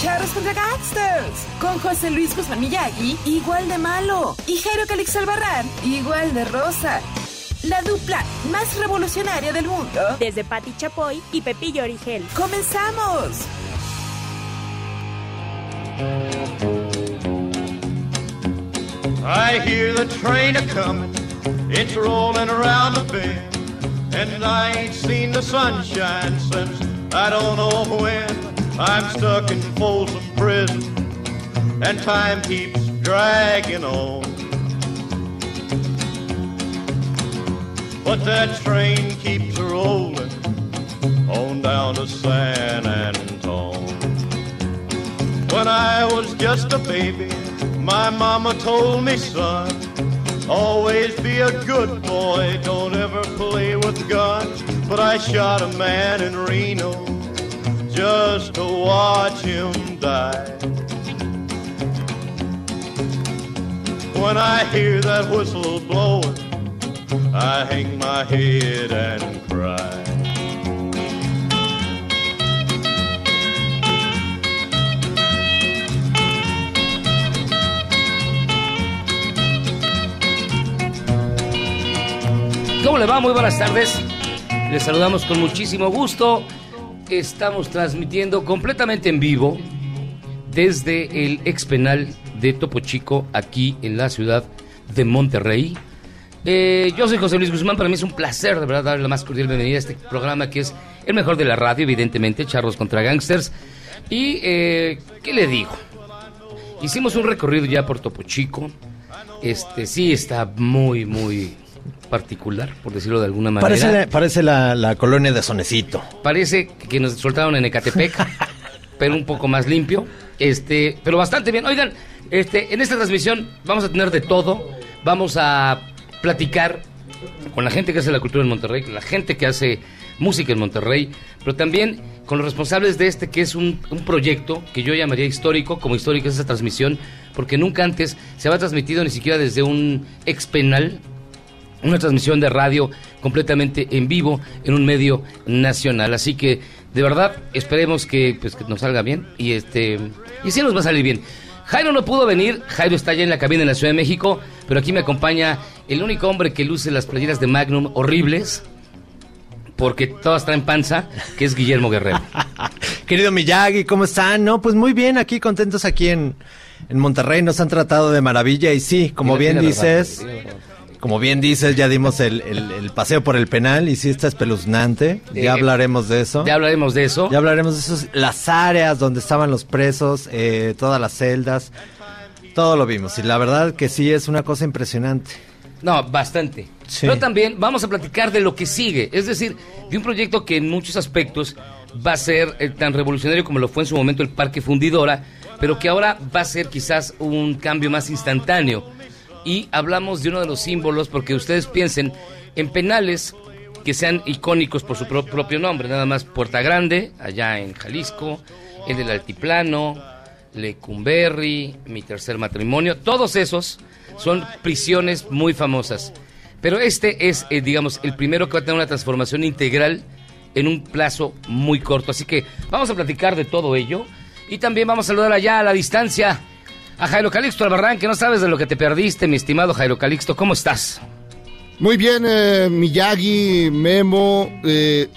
Charros contra Gangsters. Con José Luis Guzmán Miyagi, igual de malo. Y Jairo Calix Albarrán, igual de rosa. La dupla más revolucionaria del mundo. Desde Patti Chapoy y Pepillo Origel. ¡Comenzamos! I hear the train a comin', it's rolling around the bend, and I ain't seen the sunshine since I don't know when. I'm stuck in Folsom Prison, and time keeps dragging on. But that train keeps rolling on down to San Antone. When I was just a baby, my mama told me, son, always be a good boy, don't ever play with guns. But I shot a man in Reno just to watch him die. When I hear that whistle blowing, I hang my head and cry. ¿Cómo le va? Muy buenas tardes. Les saludamos con muchísimo gusto. Estamos transmitiendo completamente en vivo desde el ex penal de Topo Chico, aquí en la ciudad de Monterrey. Eh, yo soy José Luis Guzmán, para mí es un placer de verdad darle la más cordial bienvenida a este programa que es el mejor de la radio, evidentemente, Charros contra Gangsters. Y, eh, ¿qué le digo? Hicimos un recorrido ya por Topo Chico. Este sí está muy, muy particular, por decirlo de alguna manera. Parece, la, parece la, la colonia de Sonecito. Parece que nos soltaron en Ecatepec, pero un poco más limpio. Este, pero bastante bien. Oigan, este, en esta transmisión vamos a tener de todo. Vamos a platicar con la gente que hace la cultura en Monterrey, con la gente que hace música en Monterrey, pero también con los responsables de este que es un, un proyecto que yo llamaría histórico, como histórica es esa transmisión, porque nunca antes se había transmitido ni siquiera desde un ex penal, una transmisión de radio completamente en vivo en un medio nacional. Así que de verdad esperemos que, pues, que nos salga bien y este y sí nos va a salir bien. Jairo no pudo venir, Jairo está allá en la cabina en la Ciudad de México, pero aquí me acompaña el único hombre que luce las playeras de Magnum horribles, porque todas traen panza, que es Guillermo Guerrero. Querido Miyagi, ¿cómo están? No, pues muy bien, aquí contentos aquí en, en Monterrey, nos han tratado de maravilla y sí, como bien dices, verdad. Como bien dices, ya dimos el, el- el paseo por el penal y sí está espeluznante, Eh, ya hablaremos de eso. Ya hablaremos de eso. Ya hablaremos de eso, las áreas donde estaban los presos, eh, todas las celdas, todo lo vimos y la verdad que sí es una cosa impresionante. No, bastante. Sí. Pero también vamos a platicar de lo que sigue, es decir, de un proyecto que en muchos aspectos va a ser eh, tan revolucionario como lo fue en su momento el Parque Fundidora, pero que ahora va a ser quizás un cambio más instantáneo. Y hablamos de uno de los símbolos, porque ustedes piensen en penales que sean icónicos por su pro- propio nombre, nada más Puerta Grande, allá en Jalisco, el del Altiplano, Lecumberri, Mi Tercer Matrimonio, todos esos son prisiones muy famosas. Pero este es, eh, digamos, el primero que va a tener una transformación integral en un plazo muy corto. Así que vamos a platicar de todo ello. Y también vamos a saludar allá a la distancia a Jairo Calixto Albarrán, que no sabes de lo que te perdiste, mi estimado Jairo Calixto. ¿Cómo estás? Muy bien, eh, Miyagi, Memo. eh,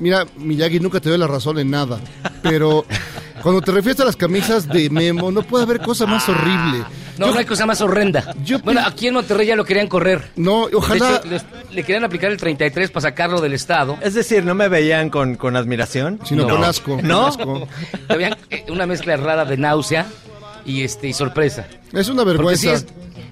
mira, Miyagi nunca te doy la razón en nada, pero cuando te refieres a las camisas de Memo, no puede haber cosa más horrible. No, Yo- no hay cosa más horrenda. bueno, aquí en Monterrey ya lo querían correr. No, ojalá- De hecho, les- le querían aplicar el 33 para sacarlo del estado. Es decir, ¿no me veían con, con admiración? Sino No. con asco. con ¿No? asco. Habían eh, una mezcla rara de náusea y este y sorpresa. Es una sí vergüenza. es,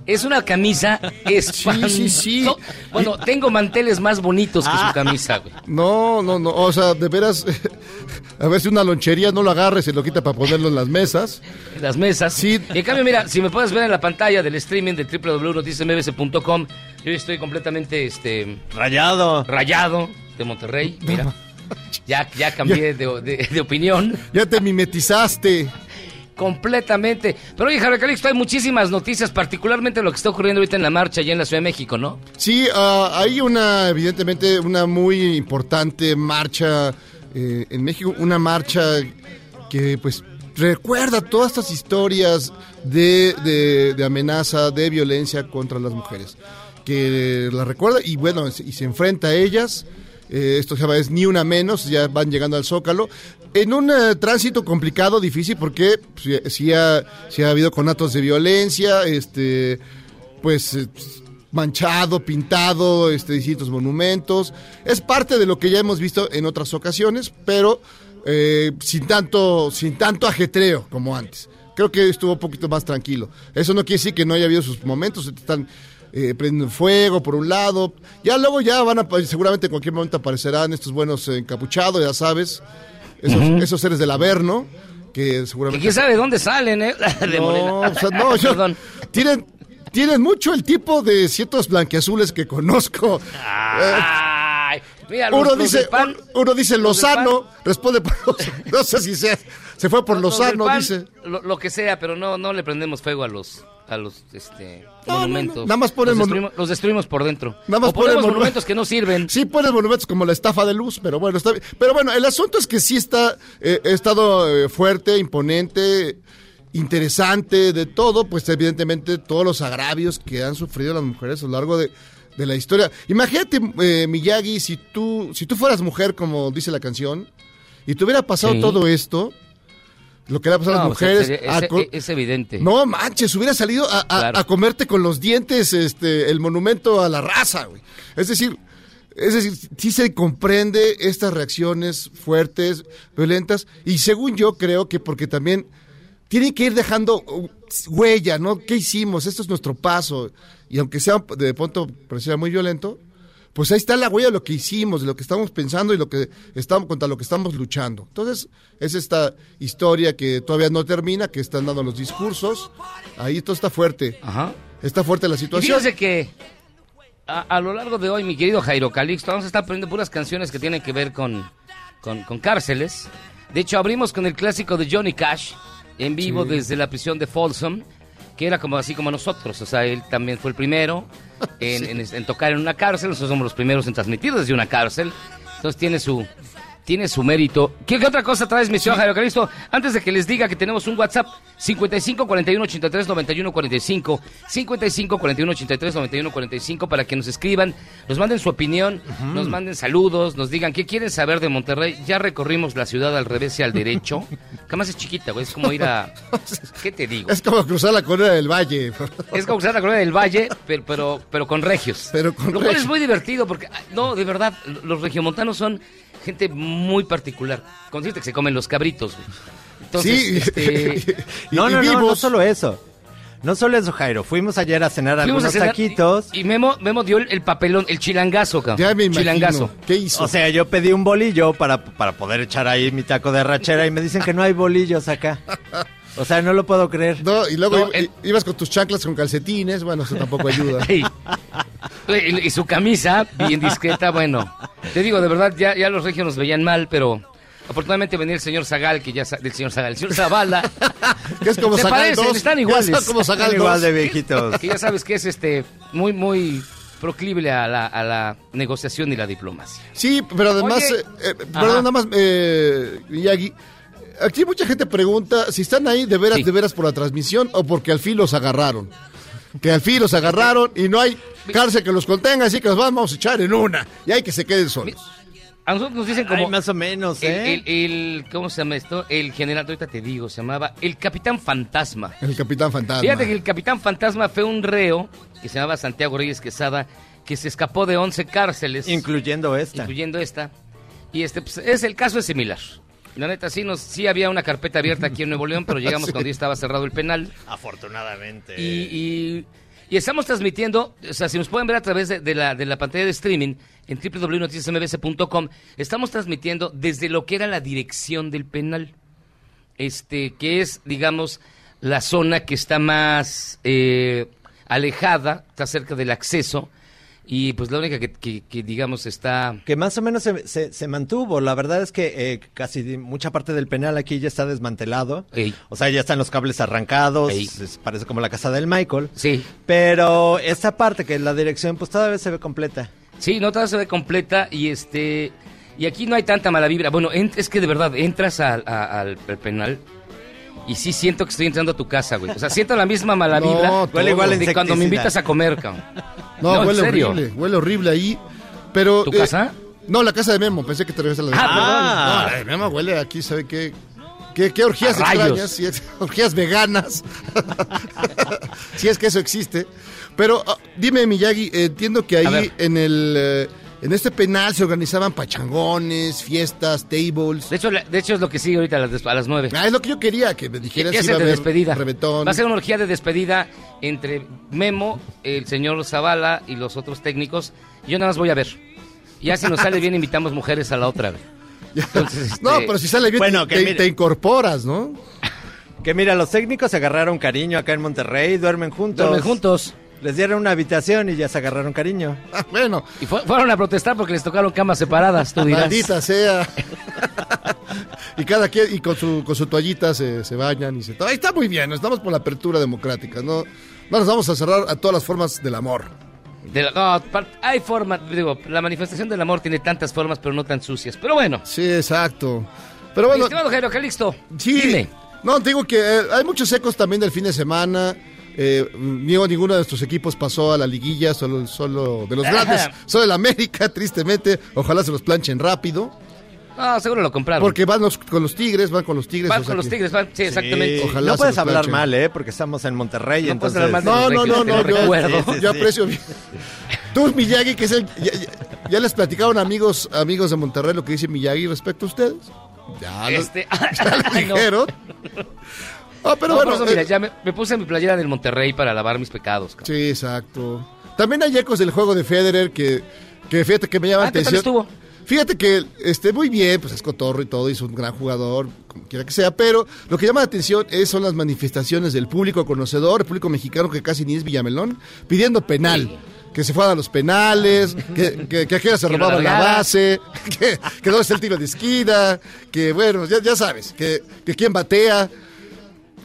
es una camisa espantosa. sí, sí. Bueno, tengo manteles más bonitos que su camisa, güey. No, no, no. O sea, de veras, a ver si una lonchería no lo agarre, se lo quita para ponerlo en las mesas. En las mesas. Sí. Y en cambio, mira, si me puedes ver en la pantalla del streaming de www.noticiasmbs.com, yo estoy completamente este Rayado. rayado de Monterrey, mira. Ya, ya cambié de, de- de opinión. Ya te mimetizaste. Completamente. Pero oye, Javier Calixto, hay muchísimas noticias, particularmente lo que está ocurriendo ahorita en la marcha allá en la Ciudad de México, ¿no? Sí, ah, hay una, evidentemente, una muy importante marcha eh, en México, una marcha que pues recuerda todas estas historias de, de- de amenaza, de violencia contra las mujeres, que la recuerda y bueno, y se enfrenta a ellas. Eh, esto ya es ni una menos, ya van llegando al Zócalo. En un eh, tránsito complicado, difícil, porque sí, sí ha, sí ha habido conatos de violencia, este, pues eh, manchado, pintado, este, distintos monumentos. Es parte de lo que ya hemos visto en otras ocasiones, pero eh, sin tanto, sin tanto ajetreo como antes. Creo que estuvo un poquito más tranquilo. Eso no quiere decir que no haya habido sus momentos, están eh, prendiendo fuego por un lado. Ya luego ya van a, seguramente en cualquier momento aparecerán estos buenos eh, encapuchados, ya sabes, esos, esos seres del Averno, que seguramente... quién sabe de dónde salen, ¿eh? De No, o sea, no, yo- Perdón. Tienen, tienen mucho el tipo de ciertos blanqueazules que conozco. Ay, mira, los- uno los dice, PAN- uno dice Lozano, responde por no sé si se, se fue por los Lozano, PAN, dice. Lo, lo que sea, pero no, no le prendemos fuego a los a los este No, monumentos. no, nada más ponen los destruimos, los destruimos por dentro. Nada más o ponemos ponen monu- monumentos que no sirven. Sí, pones monumentos como la estafa de luz, pero bueno, está bien. Pero bueno, el asunto es que sí está, eh, estado eh, fuerte, imponente, interesante, de todo, pues evidentemente todos los agravios que han sufrido las mujeres a lo largo de, de la historia. Imagínate, eh, Miyagi, si tú, si tú fueras mujer, como dice la canción, y te hubiera pasado Sí. todo esto, lo que le ha pasado a No, las pues, mujeres... a es, evidente. no manches, hubiera salido a, a- Claro. a comerte con los dientes este el monumento a la raza, güey. Es decir, es decir, sí se comprende estas reacciones fuertes, violentas, y según yo creo que porque también tienen que ir dejando uh, huella, ¿no? ¿Qué hicimos? Esto es nuestro paso. Y aunque sea de pronto pareciera muy violento, pues ahí está la huella de lo que hicimos, de lo que estamos pensando y lo que estamos contra lo que estamos luchando. Entonces, es esta historia que todavía no termina, que están dando los discursos. Ahí todo está fuerte. Ajá. Está fuerte la Y situación. fíjese que a, a lo largo de hoy, mi querido Jairo Calixto, vamos a estar poniendo puras canciones que tienen que ver con, con, con cárceles. De hecho, abrimos con el clásico de Johnny Cash, en vivo Sí. desde la prisión de Folsom, que era como así como nosotros. O sea, él también fue el primero en, en- en tocar en una cárcel. Nosotros somos los primeros en transmitir desde una cárcel. Entonces tiene su, tiene su mérito. ¿Qué, qué otra cosa traes, mi señor Jairo Calixto? Antes de que les diga que tenemos un WhatsApp, 55 41 83 91 45, 55 41 83 91 45, para que nos escriban, nos manden su opinión, nos manden saludos, nos digan qué quieren saber de Monterrey. Ya recorrimos la ciudad al revés y al derecho. Que más es chiquita, güey, es como ir a... ¿Qué te digo? Es como cruzar la corona del valle. Es como cruzar la colonia del Valle, pero, pero, pero con regios. Pero con Lo cual regios. es muy divertido porque, ah, no, de verdad, los regiomontanos son gente muy particular. Consiste que se comen los cabritos. güey. Entonces, sí. este, y- No, y no, no, no solo eso. No solo eso, Jairo. Fuimos ayer a cenar fuimos algunos a cenar taquitos. Y, y Memo, Memo dio el, el papelón, el chilangazo, cabrón. Ya me imagino. Chilangazo. ¿Qué hizo? O sea, yo pedí un bolillo para, para poder echar ahí mi taco de rachera y me dicen que no hay bolillos acá. O sea, no lo puedo creer. no, y luego No, el- ibas con tus chanclas con calcetines. Bueno, eso tampoco ayuda. Y su camisa, bien discreta, bueno. Te digo, de verdad, ya, ya los regios nos veían mal, pero afortunadamente venía el señor Zagal, que ya del señor Zagal, el señor Zavala. Que es como Se Zagal parecen, 2. están iguales. está como Zagal Están igual 2. de viejitos. que ya sabes que es este muy, muy proclive a la, a la negociación y la diplomacia. Sí, pero además, eh, eh, perdón, nada más, eh, Miyagi, aquí mucha gente pregunta si están ahí de veras, Sí. de veras por la transmisión o porque al fin los agarraron. Que al fin los agarraron y no hay cárcel que los contenga, así que los vamos a echar en una. Y hay que se queden solos. A nosotros nos dicen como... Ay, más o menos, el, ¿eh? el- el- ¿Cómo se llama esto? El general, ahorita te digo, se llamaba el Capitán Fantasma. El Capitán Fantasma. Fíjate que el Capitán Fantasma fue un reo que se llamaba Santiago Reyes Quesada, que se escapó de 11 cárceles, Incluyendo esta. incluyendo esta. Y este, pues, es el caso es similar. La neta, sí, nos, sí había una carpeta abierta aquí en Nuevo León, pero llegamos Sí. cuando ya estaba cerrado el penal. Afortunadamente. Y, y- y estamos transmitiendo, o sea, si nos pueden ver a través de, de la, de la pantalla de streaming en www.noticiasmbs.com, estamos transmitiendo desde lo que era la dirección del penal, este, que es, digamos, la zona que está más eh, alejada, está cerca del acceso, y pues la única que, que- que, digamos, está... Que más o menos se, se- se mantuvo. La verdad es que eh, casi mucha parte del penal aquí ya está desmantelado. Ey. O sea, ya están los cables arrancados. Es- parece como la casa del Michael. Sí, Pero esta parte que es la dirección, pues todavía se ve completa. Sí, no, toda se ve completa y este y aquí no hay tanta mala vibra. Bueno, en- es que de verdad entras al- al penal y sí siento que estoy entrando a tu casa, güey. O sea, siento la misma mala No, vibra todo. Huele igual de cuando me invitas a comer, cabrón. No, No, ¿en huele serio? horrible, huele horrible ahí. Pero, ¿Tu eh, casa? No, la casa de Memo, pensé que te refieres a la de Ah, Memo. perdón. No, la de Memo huele aquí, ¿sabe qué? ¿Qué, qué orgías extrañas? Orgías veganas. si es que eso existe. Pero ah, dime, Miyagi, eh, entiendo que ahí en el... eh, en este penal se organizaban pachangones, fiestas, tables. De hecho, la- de hecho es lo que sigue ahorita a las, a las nueve. Ah, es lo que yo quería, que me dijeras ¿Qué si iba a de haber despedida? reventón. Va a ser una orgía de despedida entre Memo, el señor Zavala y los otros técnicos. Yo nada más voy a ver. Ya si nos sale bien invitamos mujeres a la otra. Entonces, este, No, pero si sale bien, Bueno, que te incorporas, ¿no? Que mira, los técnicos se agarraron cariño acá en Monterrey, duermen juntos. duermen juntos. Les dieron una habitación y ya se agarraron cariño. Ah, bueno, Y fue- fueron a protestar porque les tocaron camas separadas, tú dirás. Maldita sea. y cada quien, y con su, con su toallita se, se bañan y se... Ahí está muy bien, estamos por la apertura democrática, ¿no? No nos vamos a cerrar a todas las formas del amor. De la- no, hay formas, digo, la manifestación del amor tiene tantas formas, pero no tan sucias. Pero bueno, Sí, exacto. Pero mi bueno, estimado Jairo Calixto, sí. dime. No, te digo que eh, hay muchos ecos también del fin de semana. Eh, ni- ninguno de nuestros equipos pasó a la liguilla, solo, solo de los grandes, solo el América, tristemente. Ojalá se los planchen rápido. No, seguro lo compraron. Porque van los- con los Tigres, van con los Tigres. Van o sea con los Tigres, van, sí, exactamente. Ojalá no puedes hablar planchen. mal, ¿eh? Porque estamos en Monterrey, No puedes entonces... hablar mal de- No, no, no, no, yo, recuerdo. Sí, sí, yo aprecio bien. Tú, Miyagi, que es el... Ya, ya- ya les platicaron amigos amigos de Monterrey lo que dice Miyagi respecto a ustedes. Ya, lo- Este, ya lo dijeron. Ah, pero No, bueno. eso, mira, eh, ya me, me puse mi playera del Monterrey para lavar mis pecados. cabrón. Sí, exacto. También hay ecos del juego de Federer que, que fíjate que me llama la Ah, ¿qué tal atención. estuvo? Fíjate que esté muy bien, pues es cotorro y todo, y es un gran jugador, como quiera que sea, pero lo que llama la atención es, son las manifestaciones del público conocedor, el público mexicano que casi ni es Villamelón, pidiendo penal. Que se fueran a los penales, que, que, que aquella se robaba la base, que, que no es el tiro de esquina, que bueno, ya, ya sabes, que, que quién batea.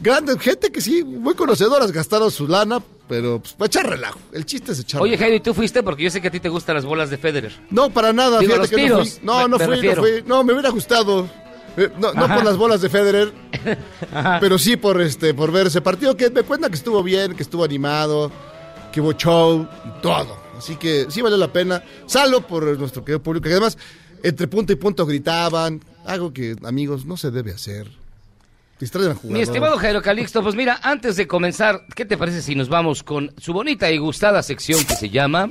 Grande, gente que sí, muy conocedoras, gastaron su lana, pero pues para echar relajo. El chiste es echar Oye, ¿y tú fuiste? Porque yo sé que a ti te gustan las bolas de Federer. No, para nada, Digo, fíjate que no fui. No, me- no fui, no fui. No, me hubiera gustado. Eh, No, por las bolas de Federer, pero sí por este, por ver ese partido que me cuenta que estuvo bien, que estuvo animado, que hubo show y todo. Así que sí valió la pena. Salvo por nuestro querido público, que además entre punto y punto gritaban, algo que amigos no se debe hacer. Mi estimado Jairo Calixto, pues mira, antes de comenzar, ¿qué te parece si nos vamos con su bonita y gustada sección que se llama...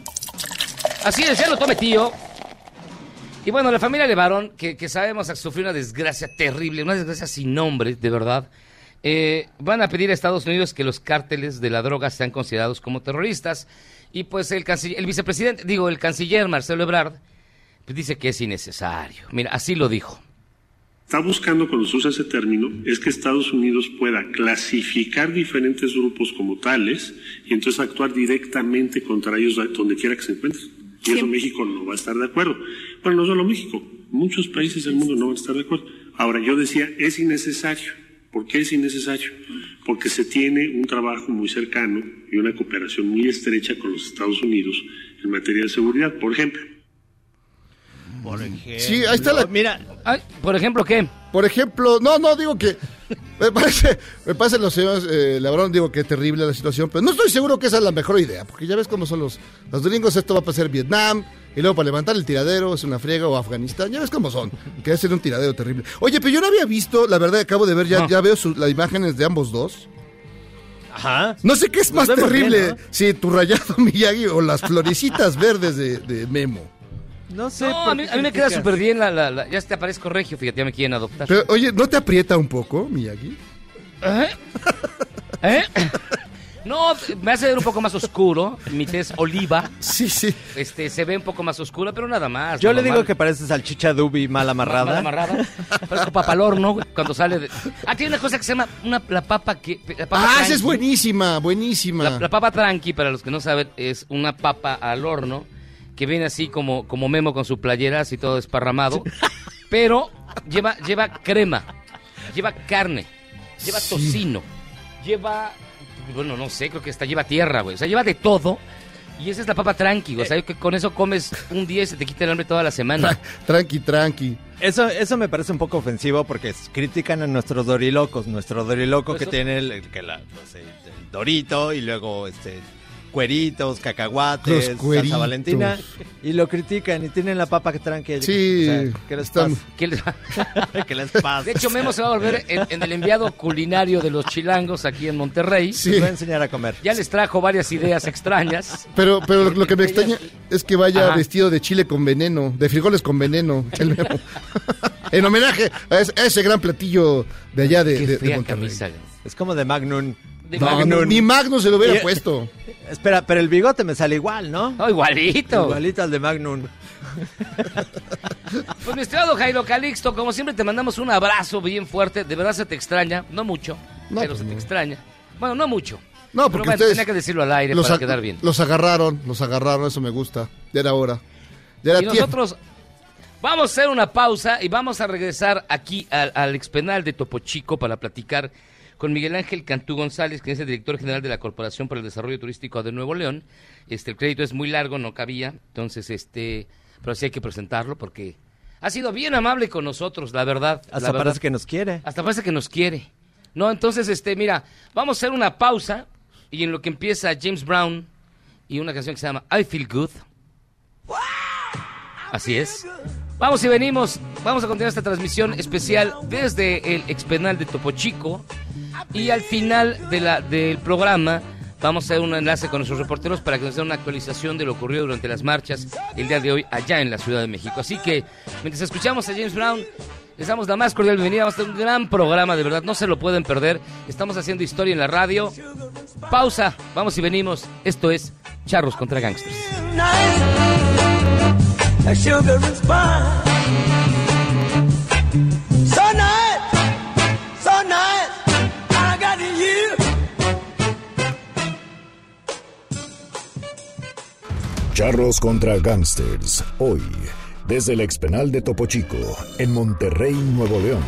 Así es, ya tome tío. Y bueno, la familia Levarón, que, que sabemos que sufrió una desgracia terrible, una desgracia sin nombre, de verdad, eh, van a pedir a Estados Unidos que los cárteles de la droga sean considerados como terroristas. Y pues el, canciller- el vicepresidente, digo, el canciller Marcelo Ebrard, pues dice que es innecesario. Mira, así lo dijo. Está buscando cuando se usa ese término es que Estados Unidos pueda clasificar diferentes grupos como tales y entonces actuar directamente contra ellos donde quiera que se encuentren. Y eso México no va a estar de acuerdo. Bueno, no solo México, muchos países del mundo no van a estar de acuerdo. Ahora, yo decía, es innecesario. ¿Por qué es innecesario? Porque se tiene un trabajo muy cercano y una cooperación muy estrecha con los Estados Unidos en materia de seguridad. Por ejemplo, Por ejemplo. Sí, ahí está la- Mira, Ay, por ejemplo, ¿qué? Por ejemplo, no, no, digo que me parece, me parece los señores eh, Lebrón, digo que es terrible la situación, pero no estoy seguro que esa es la mejor idea, porque ya ves cómo son los, los gringos, esto va a pasar Vietnam, Y luego para levantar el tiradero es una friega o Afganistán. Ya ves cómo son. Que es un tiradero terrible. Oye, pero yo no había visto, la verdad, acabo de ver, ya, No. ya veo su- las imágenes de ambos dos. Ajá. No sé qué es Nos más bien, terrible, ¿no? si tu rayado Miyagi o las florecitas verdes de, de Memo. No sé. No, a mí, a mí me queda súper bien la, la- la- Ya te aparezco regio, fíjate, ya me quieren adoptar. Pero, oye, ¿no te aprieta un poco, Miyagi? ¿Eh? ¿Eh? No, me hace ver un poco más oscuro. Mi tez oliva. Sí, sí. Este, se ve un poco más oscura, pero nada más. Yo le digo que parece salchicha dubi mal amarrada. Mal amarrada. Parezco papa al horno güey, cuando sale de... Ah, tiene una cosa que se llama una, la papa que... La papa Ah, esa es buenísima, buenísima. La, la papa tranqui, para los que no saben, es una papa al horno que viene así como, como Memo con su playera, así todo desparramado, pero lleva, lleva crema, lleva carne, lleva Sí. tocino, lleva, bueno, no sé, creo que hasta lleva tierra, güey, o sea, lleva de todo. Y esa es la papa tranqui, o sea, que con eso comes un día y se te quita el hambre toda la semana. Tranqui, tranqui. Eso, eso me parece un poco ofensivo porque critican a nuestros dorilocos. Nuestro doriloco Pues que eso- tiene el, el que la, no sé, el dorito y luego este cueritos, cacahuates, salsa cueritos. valentina y lo critican y tienen la papa que tranqui. Sí, O sea, ¿qué les están- pasa? ¿Qué les- ¿Qué les pasa? De hecho, Memo se va a volver en, en el enviado culinario de los chilangos aquí en Monterrey. Les Sí. voy a enseñar a comer. Ya les trajo varias ideas extrañas. Pero, pero lo que me extraña es que vaya Ajá. vestido de chile con veneno, de frijoles con veneno, el Memo. en homenaje a ese, a ese gran platillo de allá de, Qué de- de fea Monterrey. camisa. Es como de Magnum. De No, Magnum. no, ni Magno se lo hubiera Y- puesto. Espera, pero el bigote me sale igual, ¿no? No, igualito. Igualito al de Magnum. Pues mi estimado Jairo Calixto, como siempre te mandamos un abrazo bien fuerte. De verdad se te extraña, no mucho, No, pero pues se te extraña. Bueno, no mucho. No, pero porque bueno, tenía que decirlo al aire los para quedar bien. Los agarraron, los agarraron, eso me gusta. Ya era hora. Ya era Y tiempo. nosotros vamos a hacer una pausa y vamos a regresar aquí al, al expenal de Topo Chico para platicar con Miguel Ángel Cantú González, que es el director general de la Corporación para el Desarrollo Turístico de Nuevo León. Este, el crédito es muy largo, no cabía, entonces, este, pero sí hay que presentarlo porque ha sido bien amable con nosotros, la verdad. la Hasta verdad. parece que nos quiere. Hasta parece que nos quiere. No, entonces, este, mira, vamos a hacer una pausa y en lo que empieza James Brown y una canción que se llama I Feel Good. Así es. Vamos y venimos. Vamos a continuar esta transmisión especial desde el expenal de Topo Chico. Y al final del programa vamos a hacer un enlace con nuestros reporteros para que nos den una actualización de lo ocurrido durante las marchas el día de hoy allá en la Ciudad de México. Así que mientras escuchamos a James Brown, les damos la más cordial bienvenida. Vamos a un gran programa, de verdad, no se lo pueden perder. Estamos haciendo historia en la radio. Pausa, vamos y venimos. Esto es Charros contra Gangsters. Charros contra Gangsters, hoy, desde el expenal de Topo Chico, en Monterrey, Nuevo León.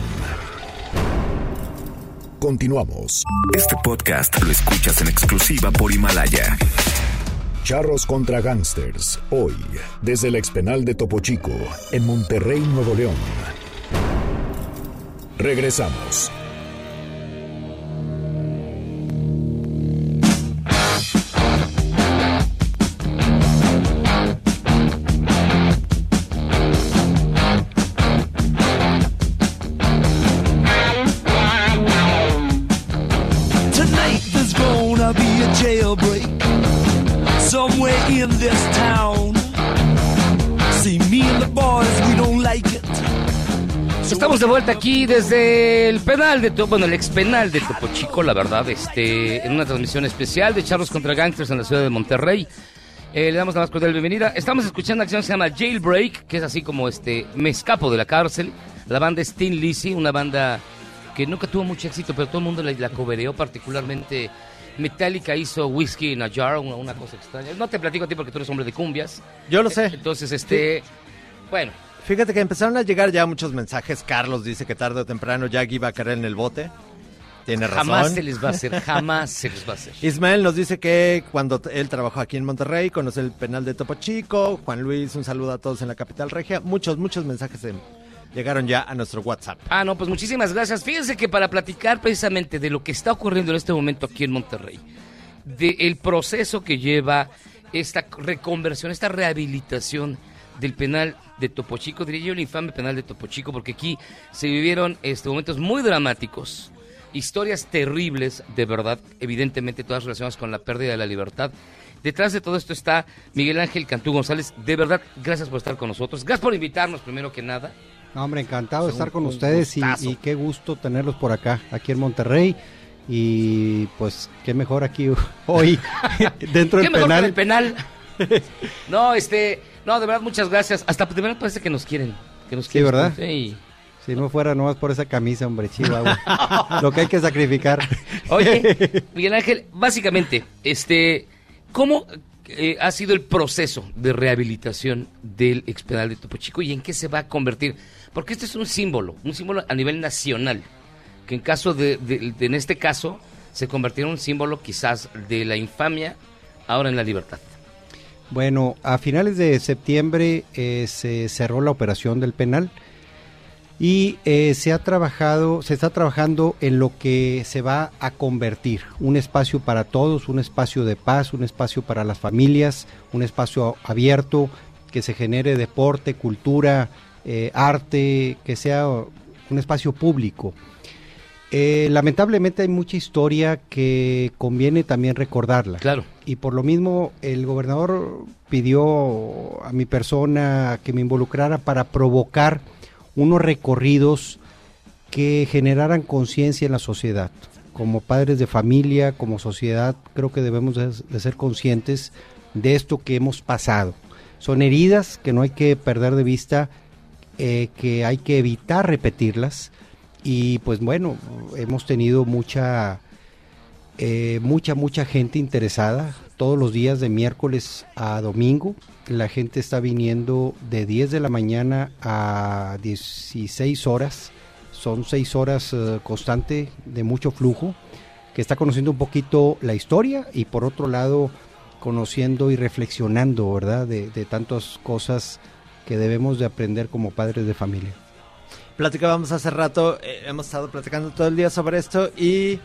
Continuamos. Este podcast lo escuchas en exclusiva por Himalaya. Charros contra Gangsters, hoy, desde el expenal de Topo Chico, en Monterrey, Nuevo León. Regresamos. De vuelta aquí desde el penal de Topo, bueno, el expenal de Topo Chico, la verdad, este, en una transmisión especial de Charlos contra Gangsters en la ciudad de Monterrey. Eh, le damos la más cordial bienvenida. Estamos escuchando una canción que se llama Jailbreak, que es así como este, me escapo de la cárcel. La banda es Tin Lizzy, una banda que nunca tuvo mucho éxito, pero todo el mundo la, la cobereó, particularmente Metallica hizo Whiskey in a Jar, una, una cosa extraña. No te platico a ti porque tú eres hombre de cumbias. Yo lo sé. Entonces, este, bueno, Fíjate que empezaron a llegar ya muchos mensajes. Carlos dice que tarde o temprano Jaggy va a caer en el bote. Tiene razón. jamás se les va a hacer, jamás se les va a hacer. Ismael nos dice que cuando él trabajó aquí en Monterrey, conoce el penal de Topo Chico. Juan Luis, un saludo a todos en la capital regia. Muchos, muchos mensajes llegaron ya a nuestro WhatsApp. Ah, no, pues muchísimas gracias. Fíjense que para platicar precisamente de lo que está ocurriendo en este momento aquí en Monterrey, del proceso que lleva esta reconversión, esta rehabilitación del penal de Topo Chico, diría yo el infame penal de Topo Chico, porque aquí se vivieron este, momentos muy dramáticos, historias terribles, de verdad, evidentemente todas relacionadas con la pérdida de la libertad. Detrás de todo esto está Miguel Ángel Cantú González. De verdad, gracias por estar con nosotros. Gracias por invitarnos primero que nada. No, hombre, encantado de estar con ustedes y, qué gusto tenerlos por acá, aquí en Monterrey. Y pues qué mejor aquí hoy dentro ¿Qué del mejor que penal. el penal? no, este, no, de verdad, muchas gracias. Hasta de verdad parece que nos quieren. Que nos Sí, quieren. ¿verdad? Sí. Si no fuera nomás por esa camisa, hombre, chihuahua. Lo que hay que sacrificar. Oye, Miguel Ángel, básicamente, este, ¿cómo eh, ha sido el proceso de rehabilitación del expedal de Topo Chico y en qué se va a convertir? Porque este es un símbolo, un símbolo a nivel nacional, que en caso de, de- de- en este caso, se convirtió en un símbolo quizás de la infamia, ahora en la libertad. Bueno, a finales de septiembre eh, se cerró la operación del penal y eh, se ha trabajado, se está trabajando en lo que se va a convertir, un espacio para todos, un espacio de paz, un espacio para las familias, un espacio abierto que se genere deporte, cultura, eh, arte, que sea un espacio público. Eh, lamentablemente hay mucha historia que conviene también recordarla. Claro. Y por lo mismo el gobernador pidió a mi persona que me involucrara para provocar unos recorridos que generaran conciencia en la sociedad. Como padres de familia, como sociedad, creo que debemos de, ser conscientes de esto que hemos pasado. Son heridas que no hay que perder de vista, eh, que hay que evitar repetirlas. Y pues bueno, hemos tenido mucha, eh, mucha, mucha gente interesada. Todos los días de miércoles a domingo, la gente está viniendo de 10 de la mañana a 16 horas. Son 6 horas eh, constante de mucho flujo, que está conociendo un poquito la historia y por otro lado conociendo y reflexionando, ¿verdad? De, de tantas cosas que debemos de aprender como padres de familia. Platicábamos hace rato, eh, hemos estado platicando todo el día sobre esto y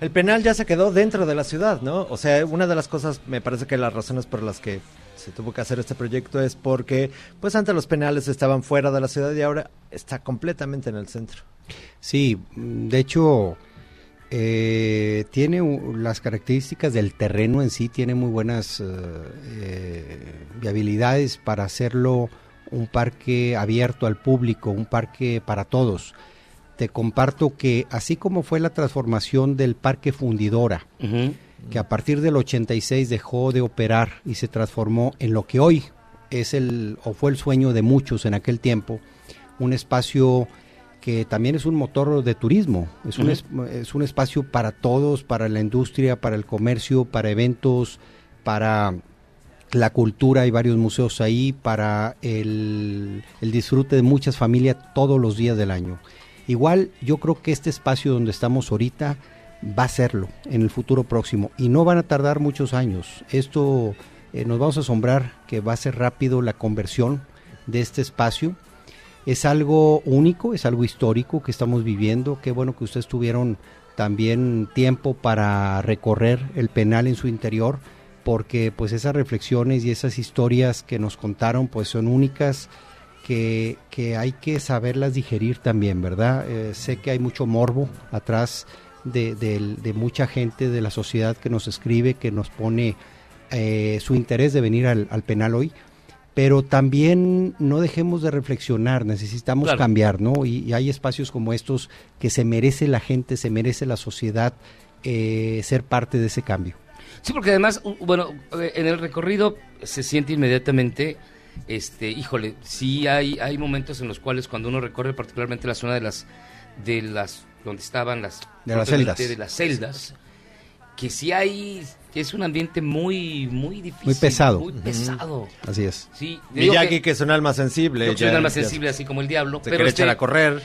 el penal ya se quedó dentro de la ciudad, ¿no? O sea, una de las cosas, me parece que las razones por las que se tuvo que hacer este proyecto es porque, pues antes los penales estaban fuera de la ciudad y ahora está completamente en el centro. Sí, de hecho, eh, tiene las características del terreno en sí, tiene muy buenas eh, eh, viabilidades para hacerlo un parque abierto al público, un parque para todos. Te comparto que así como fue la transformación del parque fundidora, que a partir del 86 dejó de operar y se transformó en lo que hoy es el o fue el sueño de muchos en aquel tiempo, un espacio que también es un motor de turismo, es un, es un espacio para todos, para la industria, para el comercio, para eventos, para la cultura, hay varios museos ahí, para el, el disfrute de muchas familias todos los días del año. Igual yo creo que este espacio donde estamos ahorita va a serlo en el futuro próximo y no van a tardar muchos años. Esto eh, nos vamos a asombrar que va a ser rápido la conversión de este espacio. Es algo único, es algo histórico que estamos viviendo. Qué bueno que ustedes tuvieron también tiempo para recorrer el penal en su interior, porque pues esas reflexiones y esas historias que nos contaron pues son únicas que, que hay que saberlas digerir también, ¿verdad? Eh, sé que hay mucho morbo atrás de, de mucha gente de la sociedad que nos escribe, que nos pone eh, su interés de venir al, al penal hoy, pero también no dejemos de reflexionar, necesitamos Claro. cambiar, ¿no? Y, y hay espacios como estos que se merece la gente, se merece la sociedad eh, ser parte de ese cambio. Sí, porque además, bueno, eh, en el recorrido se siente inmediatamente, este, híjole, sí hay, hay momentos en los cuales cuando uno recorre particularmente la zona de las, de las, donde estaban las, De las celdas. de las celdas, que sí hay, que es un ambiente muy, muy difícil. Muy pesado. Muy pesado. Así es. Sí, Miyagi, que, es un alma sensible. un alma ya- sensible así como el diablo. Se pero quiere este, echar a correr.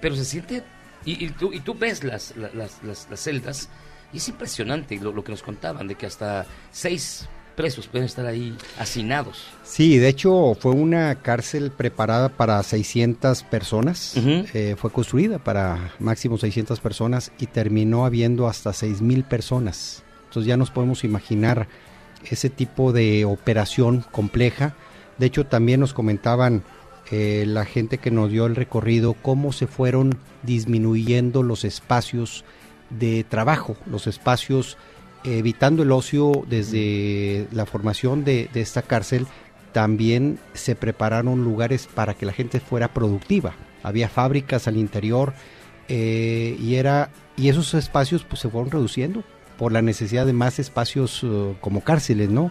pero se siente. Y, y tú, y tú ves las, la- las, las, las celdas y es impresionante lo, lo que nos contaban, de que hasta seis presos pueden estar ahí hacinados. Sí, de hecho fue una cárcel preparada para 600 personas, Eh, fue construida para máximo 600 personas y terminó habiendo hasta 6.000 personas. Entonces ya nos podemos imaginar ese tipo de operación compleja De hecho, también nos comentaban eh, la gente que nos dio el recorrido cómo se fueron disminuyendo los espacios de trabajo, los espacios evitando el ocio desde la formación de, esta cárcel, también se prepararon lugares para que la gente fuera productiva. Había fábricas al interior eh, y era y esos espacios pues se fueron reduciendo por la necesidad de más espacios eh, como cárceles, ¿no?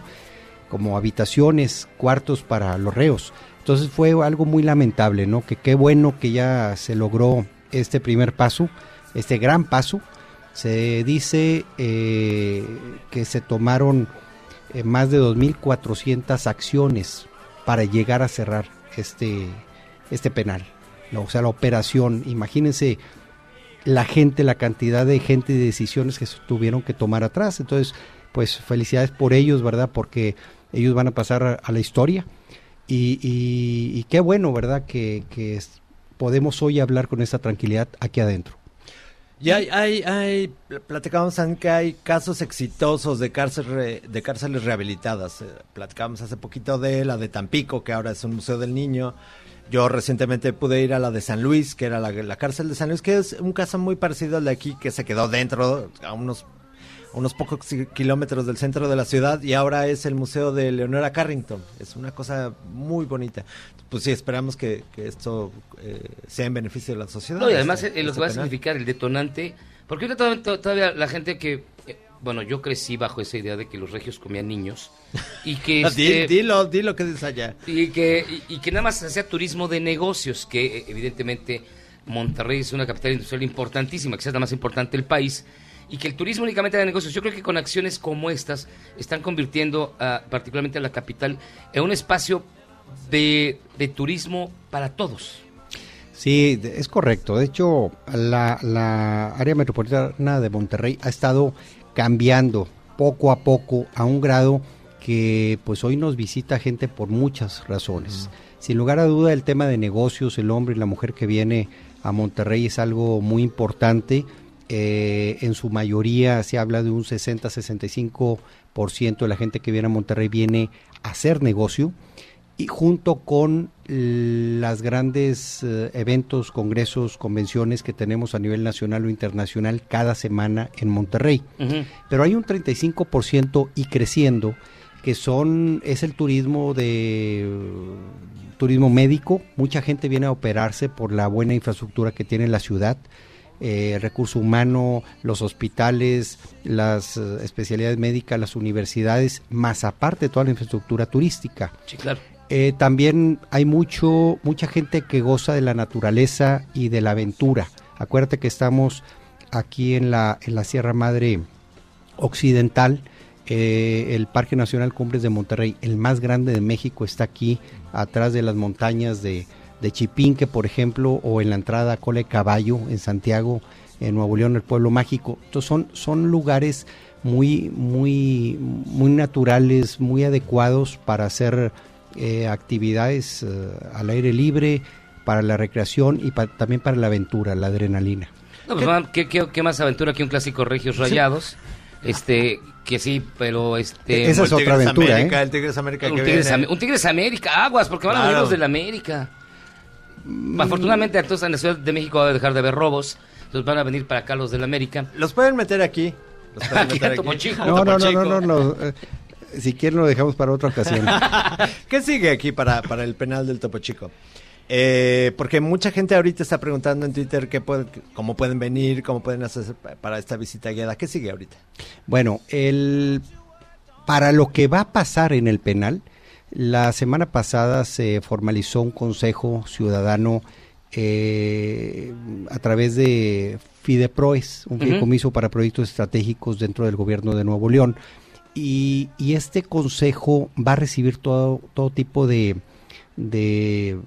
Como habitaciones, cuartos para los reos. Entonces fue algo muy lamentable, ¿no? Que qué bueno que ya se logró este primer paso, este gran paso. Se dice eh, que se tomaron eh, más de 2.400 acciones para llegar a cerrar este, este penal. O sea, la operación, imagínense la gente, la cantidad de gente y decisiones que tuvieron que tomar atrás. Entonces, pues felicidades por ellos, ¿verdad? Porque ellos van a pasar a, la historia. Y, qué bueno, ¿verdad? Que, que podemos hoy hablar con esta tranquilidad aquí adentro. Y hay, hay, hay, platicamos que hay casos exitosos de, cárcel de cárceles rehabilitadas. Eh, platicamos hace poquito de la de Tampico, que ahora es un museo del niño. Yo recientemente pude ir a la de San Luis, que era la, la cárcel de San Luis, que es un caso muy parecido al de aquí, que se quedó dentro, a unos unos pocos kilómetros del centro de la ciudad y ahora es el Museo de Leonora Carrington. Es una cosa muy bonita. Pues sí, esperamos que, que esto eh, sea en beneficio de la sociedad. No, y además este, eh, lo que va a significar el detonante, porque todavía, todavía la gente que, eh, bueno, yo crecí bajo esa idea de que los regios comían niños y que... este, dilo, dilo que dices allá. Y que, y, y que nada más hacía turismo de negocios, que evidentemente Monterrey es una capital industrial importantísima, quizás la más importante del país, y que el turismo únicamente de negocios, yo creo que con acciones como estas están convirtiendo uh, particularmente a la capital en un espacio de, de, turismo para todos. Sí, es correcto. De hecho, la, la área metropolitana de Monterrey ha estado cambiando poco a poco a un grado que pues hoy nos visita gente por muchas razones. Mm. Sin lugar a duda el tema de negocios, el hombre y la mujer que viene a Monterrey es algo muy importante eh, en su mayoría se habla de un 60-65% de la gente que viene a Monterrey viene a hacer negocio y junto con las grandes eh, eventos, congresos, convenciones que tenemos a nivel nacional o internacional cada semana en Monterrey. Uh -huh. Pero hay un 35% y creciendo que son es el turismo de turismo médico, mucha gente viene a operarse por la buena infraestructura que tiene la ciudad eh, recurso humano, los hospitales, las uh, especialidades médicas, las universidades, más aparte toda la infraestructura turística. Sí, claro. Eh, también hay mucho, mucha gente que goza de la naturaleza y de la aventura. Acuérdate que estamos aquí en la, en la Sierra Madre Occidental, eh, el Parque Nacional Cumbres de Monterrey, el más grande de México, está aquí, atrás de las montañas de, Chipinque, por ejemplo, o en la entrada a Cole Caballo, en Santiago, en Nuevo León, el pueblo mágico. Entonces son, son lugares muy, muy, muy naturales, muy adecuados para hacer eh, actividades eh, al aire libre, para la recreación y pa también para la aventura, la adrenalina. No, pues, ¿Qué? ¿Qué, qué, más aventura que un clásico Regios Rayados? Sí. Este, que sí, pero este... Esa es otra aventura, América, ¿eh? El Tigres América un que Tigres, viene. un Tigres América, aguas, porque van claro. a venir los de la América. Mm. Afortunadamente, entonces en la Ciudad de México va a dejar de haber robos, entonces van a venir para acá los de la América. Los pueden meter aquí. Los pueden aquí, meter aquí. Chico, no, no, no, no, no, no, eh, si quieren lo dejamos para otra ocasión. ¿Qué sigue aquí para, para el penal del Topo Chico? Eh, porque mucha gente ahorita está preguntando en Twitter qué puede, cómo pueden venir, cómo pueden hacer para esta visita guiada. ¿Qué sigue ahorita? Bueno, el, para lo que va a pasar en el penal, la semana pasada se formalizó un consejo ciudadano eh, a través de Fideproes, un fideicomiso uh -huh. para proyectos estratégicos dentro del gobierno de Nuevo León. Y, y este consejo va a recibir todo, todo tipo de, de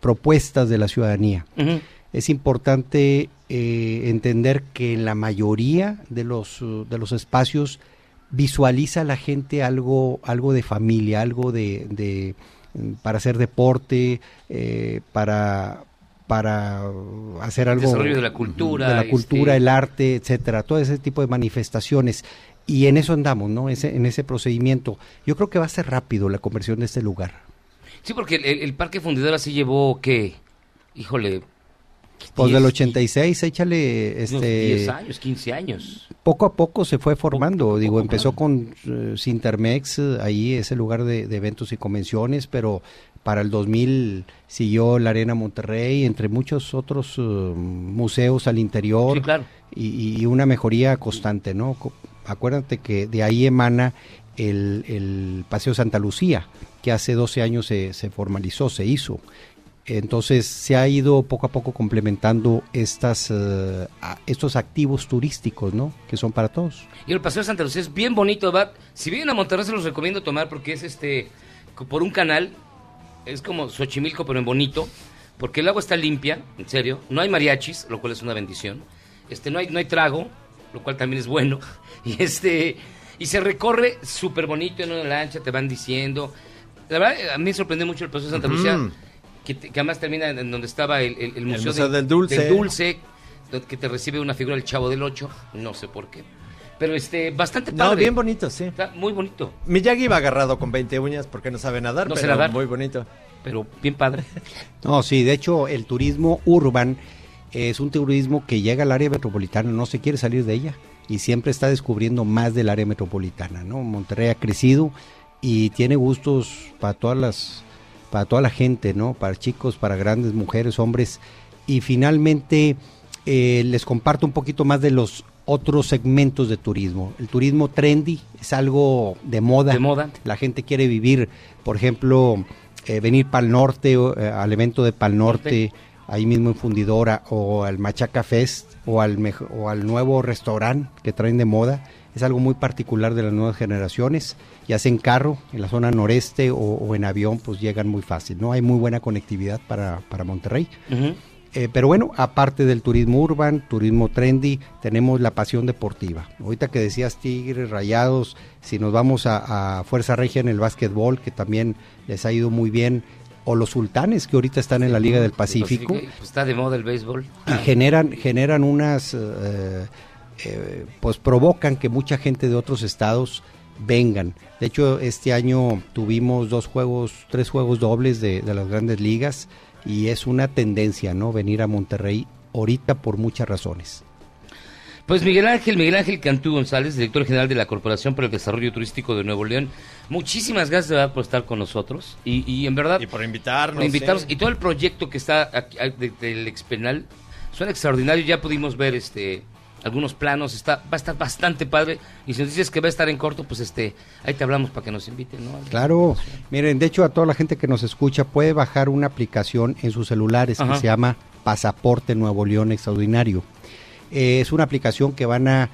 propuestas de la ciudadanía. Uh -huh. Es importante eh, entender que en la mayoría de los, de los espacios visualiza la gente algo, algo de familia, algo de, de para hacer deporte, eh, para, para hacer algo desarrollo de la cultura, de la cultura, este... el arte, etcétera, todo ese tipo de manifestaciones. Y en eso andamos, ¿no? Ese, en ese procedimiento. Yo creo que va a ser rápido la conversión de este lugar. Sí, porque el, parque fundidora sí llevó, ¿qué? Híjole. Pues 10, del 86, échale este 10 años, 15 años. poco a poco se fue formando. Digo, empezó con eh, Sintermex, eh, ahí ese lugar de, de eventos y convenciones, pero para el 2000 siguió la Arena Monterrey, entre muchos otros eh, museos al interior. Sí, claro. y, y una mejoría constante, ¿no? Acuérdate que de ahí emana el, el Paseo Santa Lucía, que hace 12 años se, se formalizó, se hizo. Entonces se ha ido poco a poco complementando estas, eh, estos activos turísticos, ¿no? Que son para todos. Y el Paseo Santa Lucía es bien bonito. Si vienen a Monterrey se los recomiendo tomar porque es este, por un canal, es como Xochimilco pero en bonito, porque el agua está limpia, en serio, no hay mariachis, lo cual es una bendición, este, no hay, no hay trago, lo cual también es bueno, y este, y se recorre súper bonito en una lancha, te van diciendo, la verdad, a mí me sorprendió mucho el Paseo de Santa. Lucía, que, te- que además termina en donde estaba el, el- el museo, Museo de- del Dulce. Que te recibe una figura del Chavo del Ocho, no sé por qué. Pero este, bastante No, padre. bien bonito, sí. Está muy bonito. Miyagi iba agarrado con 20 uñas porque no sabe nadar, No sé pero nadar. muy bonito. Pero bien padre. No, sí, de hecho el turismo urban es un turismo que llega al área metropolitana, no se quiere salir de ella y siempre está descubriendo más del área metropolitana, ¿no? Monterrey ha crecido y tiene gustos para todas las para toda la gente, ¿no? Para chicos, para grandes, mujeres, hombres y finalmente eh, les comparto un poquito más de los otros segmentos de turismo. El turismo trendy es algo de moda. De moda. La gente quiere vivir, por ejemplo, eh, venir para el norte, eh, al evento de Pal Norte, ahí mismo en Fundidora, o al Machaca Fest, o al, o al nuevo restaurante que traen de moda. Es algo muy particular de las nuevas generaciones. Ya sea en carro, en la zona noreste o, o en avión, pues llegan muy fácil. ¿no? Hay muy buena conectividad para, para Monterrey. Eh, pero bueno, aparte del turismo urban, turismo trendy, tenemos la pasión deportiva. Ahorita que decías Tigres, Rayados, si nos vamos a, a Fuerza Regia en el básquetbol, que también les ha ido muy bien, o los sultanes que ahorita están en la Liga del Pacífico, Pues está de moda el béisbol. y generan, generan unas, eh, eh, pues provocan que mucha gente de otros estados vengan. De hecho, este año tuvimos dos juegos, tres juegos dobles de, de las grandes ligas y es una tendencia, ¿no? Venir a Monterrey ahorita por muchas razones. Pues Miguel Ángel, Miguel Ángel Cantú González, director general de la Corporación para el Desarrollo Turístico de Nuevo León. Muchísimas gracias de verdad por estar con nosotros y, y en verdad Y por invitarnos. por invitarnos sí. y todo el proyecto que está aquí, ah, de- del expenal suena extraordinario. Ya pudimos ver este algunos planos, está va a estar bastante padre y si nos dices que va a estar en corto, pues este ahí te hablamos para que nos inviten, ¿no? Claro, miren, de hecho a toda la gente que nos escucha puede bajar una aplicación en sus celulares Ajá. que se llama Pasaporte Nuevo León Extraordinario. Eh, es una aplicación que van a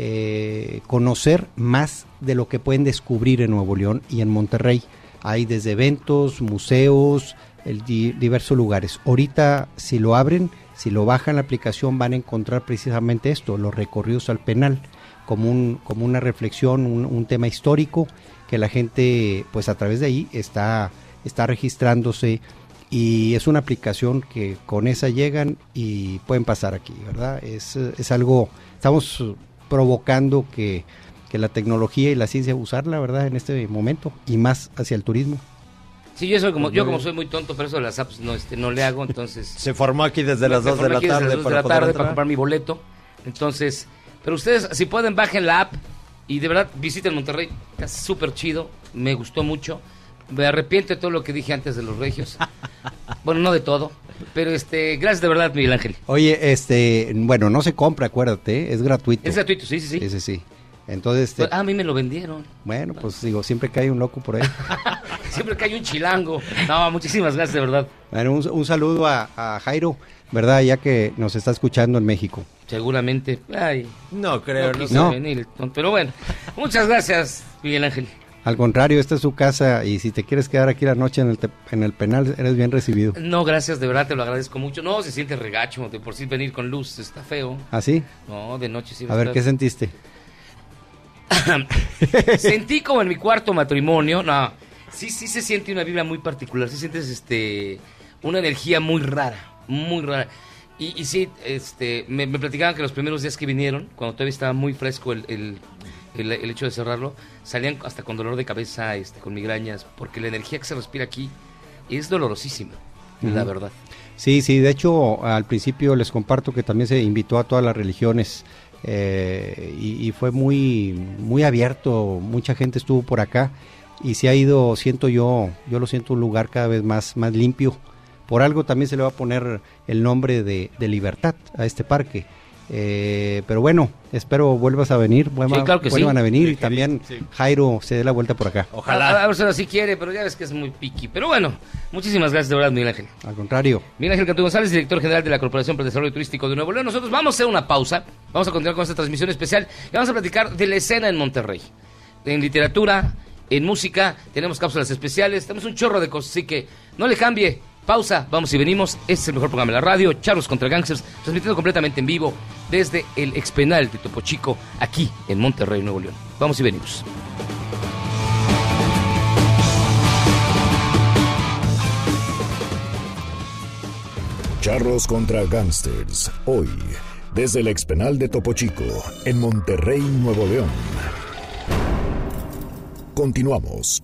eh, conocer más de lo que pueden descubrir en Nuevo León y en Monterrey. Hay desde eventos, museos, diversos lugares. Ahorita si lo abren, si lo bajan la aplicación van a encontrar precisamente esto, los recorridos al penal, como, un, como una reflexión, un, tema histórico que la gente pues a través de ahí está, registrándose y es una aplicación que con esa llegan y pueden pasar aquí, ¿verdad? Es, es algo, estamos provocando que, que la tecnología y la ciencia usarla, ¿verdad? En este momento y más hacia el turismo. Sí, yo soy como yo como soy muy tonto, pero eso de las apps no este no le hago, entonces Se formó aquí desde las Me 2 de la aquí desde tarde las dos de para la poder tarde para comprar mi boleto. Entonces, pero ustedes si pueden bajen la app y de verdad visiten Monterrey, está súper chido, me gustó mucho. Me arrepiento de todo lo que dije antes de los regios. bueno, no de todo, pero este, gracias de verdad, Miguel Ángel. Oye, este, bueno, no se compra, acuérdate, ¿eh? es gratuito. Es gratuito, sí, sí, sí. Sí, sí, sí. Entonces, este, Pues, ah, a mí me lo vendieron. bueno, pues digo, siempre que hay un loco por ahí. Siempre que hay un chilango. No, muchísimas gracias de verdad. Bueno, un, un saludo a, a Jairo, ¿verdad? Ya que nos está escuchando en México. Seguramente. Ay, No creo, no No. venir, pero bueno. Muchas gracias, Miguel Ángel. Al contrario, esta es su casa y si te quieres quedar aquí la noche en el, te- en el penal, eres bien recibido. No, gracias, de verdad te lo agradezco mucho. No, se siente regacho, de por sí venir con luz está feo. ¿Así? No, de noche sí. va ¿Ah, A ver, estar- ¿qué sentiste? Sentí como en mi cuarto matrimonio, no, sí, sí se siente una vibra muy particular, sí sientes este, una energía muy rara, muy rara. Y, y sí, este, me, me platicaban que los primeros días que vinieron, cuando todavía estaba muy fresco el, el, el- el hecho de cerrarlo, salían hasta con dolor de cabeza, este, con migrañas, porque la energía que se respira aquí, es dolorosísimo, la verdad. Sí, sí, de hecho al principio les comparto que también se invitó a todas las religiones eh, y, y fue muy, muy abierto, mucha gente estuvo por acá y se ha ido, siento yo, yo lo siento un lugar cada vez más, más limpio. Por algo también se le va a poner el nombre de, de Libertad a este parque. Eh, pero bueno, espero vuelvas a venir, vuelva- Sí, claro que sí. vuelvan a venir y también sí. Jairo se dé la vuelta por acá. A, a ver si quiere, pero ya ves que es muy piqui. Pero bueno, muchísimas gracias de verdad, Miguel Ángel. Al contrario. Miguel Ángel Cantú González, director general de la Corporación para el Desarrollo Turístico de Nuevo León. Nosotros vamos a hacer una pausa, vamos a continuar con esta transmisión especial y vamos a platicar de la escena en Monterrey. En literatura, en música, tenemos cápsulas especiales, tenemos un chorro de cosas, así que no le cambie. Pausa, vamos y venimos. Este es el mejor programa de la radio, Charlos contra Gangsters, transmitiendo completamente en vivo desde el expenal de Topo Chico, aquí en Monterrey, Nuevo León. Vamos y venimos. Charros contra Gangsters, hoy, desde el expenal de Topo Chico, en Monterrey, Nuevo León. Continuamos.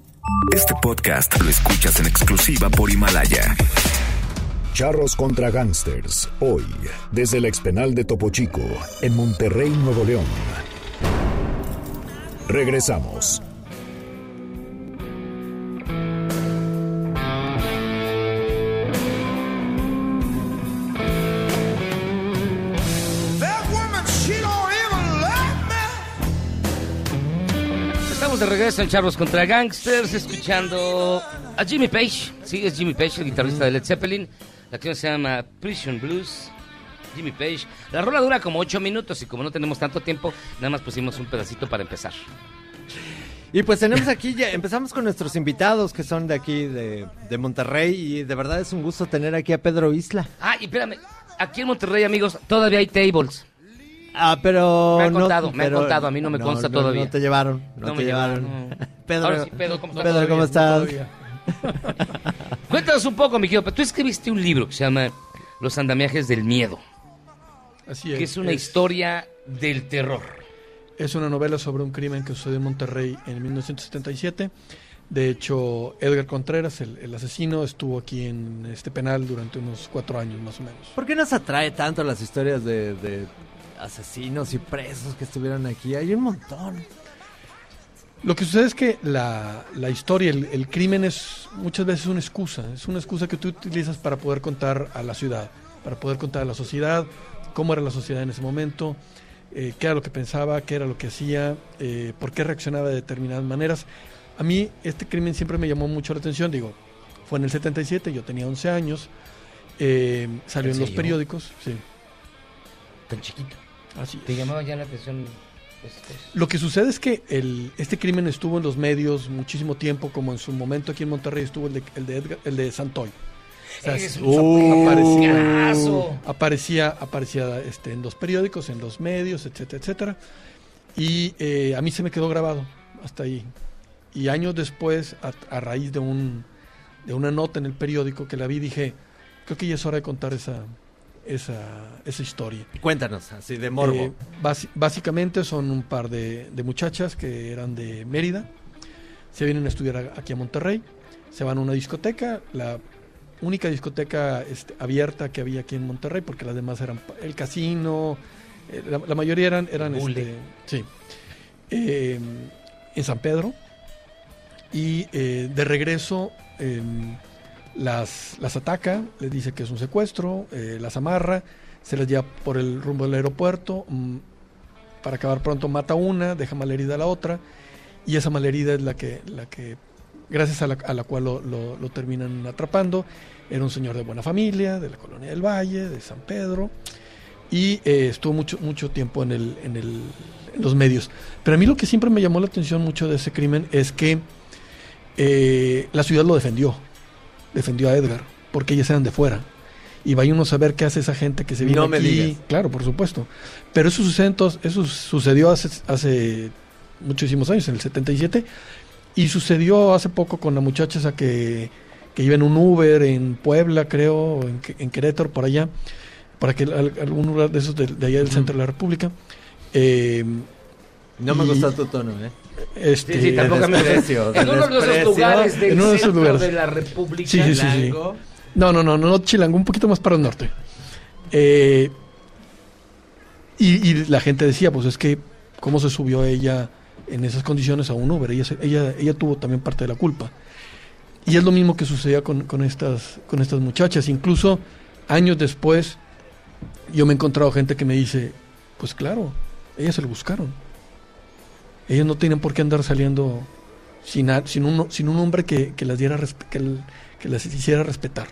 Este podcast lo escuchas en exclusiva por Himalaya. Charros contra Gangsters, hoy, desde el expenal de Topo Chico, en Monterrey, Nuevo León. Regresamos. De regreso en Charlos contra Gangsters, escuchando a Jimmy Page. Sí, es Jimmy Page, el guitarrista de Led Zeppelin. La canción se llama Prison Blues. Jimmy Page. La rola dura como 8 minutos y como no tenemos tanto tiempo, nada más pusimos un pedacito para empezar. Y pues tenemos aquí, ya empezamos con nuestros invitados que son de aquí, de, de Monterrey, y de verdad es un gusto tener aquí a Pedro Isla. Ah, y espérame, aquí en Monterrey, amigos, todavía hay tables. Ah, pero... Me han no- contado, me han pero- contado, a mí no me consta no, todavía. No te llevaron, no, No te me llevaron. Pedro, Ahora sí, Pedro, ¿cómo estás? Pedro, ¿cómo Todavía, estás? Cuéntanos un poco, mi querido. Tú escribiste un libro que se llama Los andamiajes del miedo. Así Que es una historia del terror. Es una novela sobre un crimen que sucedió en Monterrey en 1977. De hecho, Edgar Contreras, el, el asesino, estuvo aquí en este penal durante unos cuatro años más o menos. ¿Por qué nos atrae tanto las historias de, de asesinos y presos que estuvieron aquí? Hay un montón. Lo que sucede es que la, la historia, el, el crimen es muchas veces una excusa. Es una excusa que tú utilizas para poder contar a la ciudad, para poder contar a la sociedad, cómo era la sociedad en ese momento, eh, qué era lo que pensaba, qué era lo que hacía, eh, por qué reaccionaba de determinadas maneras. A mí este crimen siempre me llamó mucho la atención. Digo, fue en el 77, yo tenía 11 años, eh, salió ¿En los periódicos. Sí. Tan chiquito. Así ¿Te llamaba ya la atención? pues, pues? Lo que sucede es que el, este crimen estuvo en los medios muchísimo tiempo, como en su momento aquí en Monterrey estuvo el de, el de, Edgar- el de Santoy. O sea, un aparecía, caso. aparecía, aparecía este, en los periódicos, en los medios, etcétera, etcétera. Y eh, a mí se me quedó grabado hasta ahí. Y años después, a, a raíz de, un, de una nota en el periódico que la vi, dije, creo que ya es hora de contar esa, esa, esa historia. Cuéntanos, así de morbo. Eh, básicamente son un par de, de muchachas que eran de Mérida, se vienen a estudiar aquí a Monterrey, se van a una discoteca, la única discoteca este, abierta que había aquí en Monterrey, porque las demás eran el casino, eh, la, la mayoría eran, eran este, sí, Eh, en San Pedro, y eh, de regreso em, las, las ataca, les dice que es un secuestro, eh, las amarra, se las lleva por el rumbo del aeropuerto, mm, para acabar pronto mata una, deja malherida a la otra, y esa malherida es la que, la que gracias a la, a la cual lo, lo- terminan atrapando. Era un señor de buena familia, de la colonia del Valle, de San Pedro, y eh, estuvo mucho, mucho tiempo en, el, en, el, en los medios. Pero a mí lo que siempre me llamó la atención mucho de ese crimen es que eh, la ciudad lo defendió, defendió a Edgar, porque ellas eran de fuera. Y vaya uno a saber qué hace esa gente que se viene No me aquí. digas. Claro, por supuesto. Pero eso sucede entonces- eso sucedió hace, hace muchísimos años, en el 77, y sucedió hace poco con la muchacha esa que, que iba en un Uber en Puebla, creo, en, en Querétaro, por allá, para que al- algún lugar de esos de, de allá del centro de la República. Eh, No me y- gusta tu tono, ¿eh? Este, Sí, sí, tampoco me desprecio, En uno de esos lugares del En uno de esos lugares. de la República. Sí. No, no, no, no, no Chilango, un poquito más para el norte. Eh, y, y la gente decía, pues es que, ¿cómo se subió ella en esas condiciones a un Uber? Ella, ella, ella tuvo también parte de la culpa. Y es lo mismo que sucedía con, con estas, con estas muchachas. Incluso años después, yo me he encontrado gente que me dice, pues claro, ellas se lo buscaron. Ellas no tienen por qué andar saliendo sin, sin, un, sin un hombre que, que las diera que, las hiciera respetar.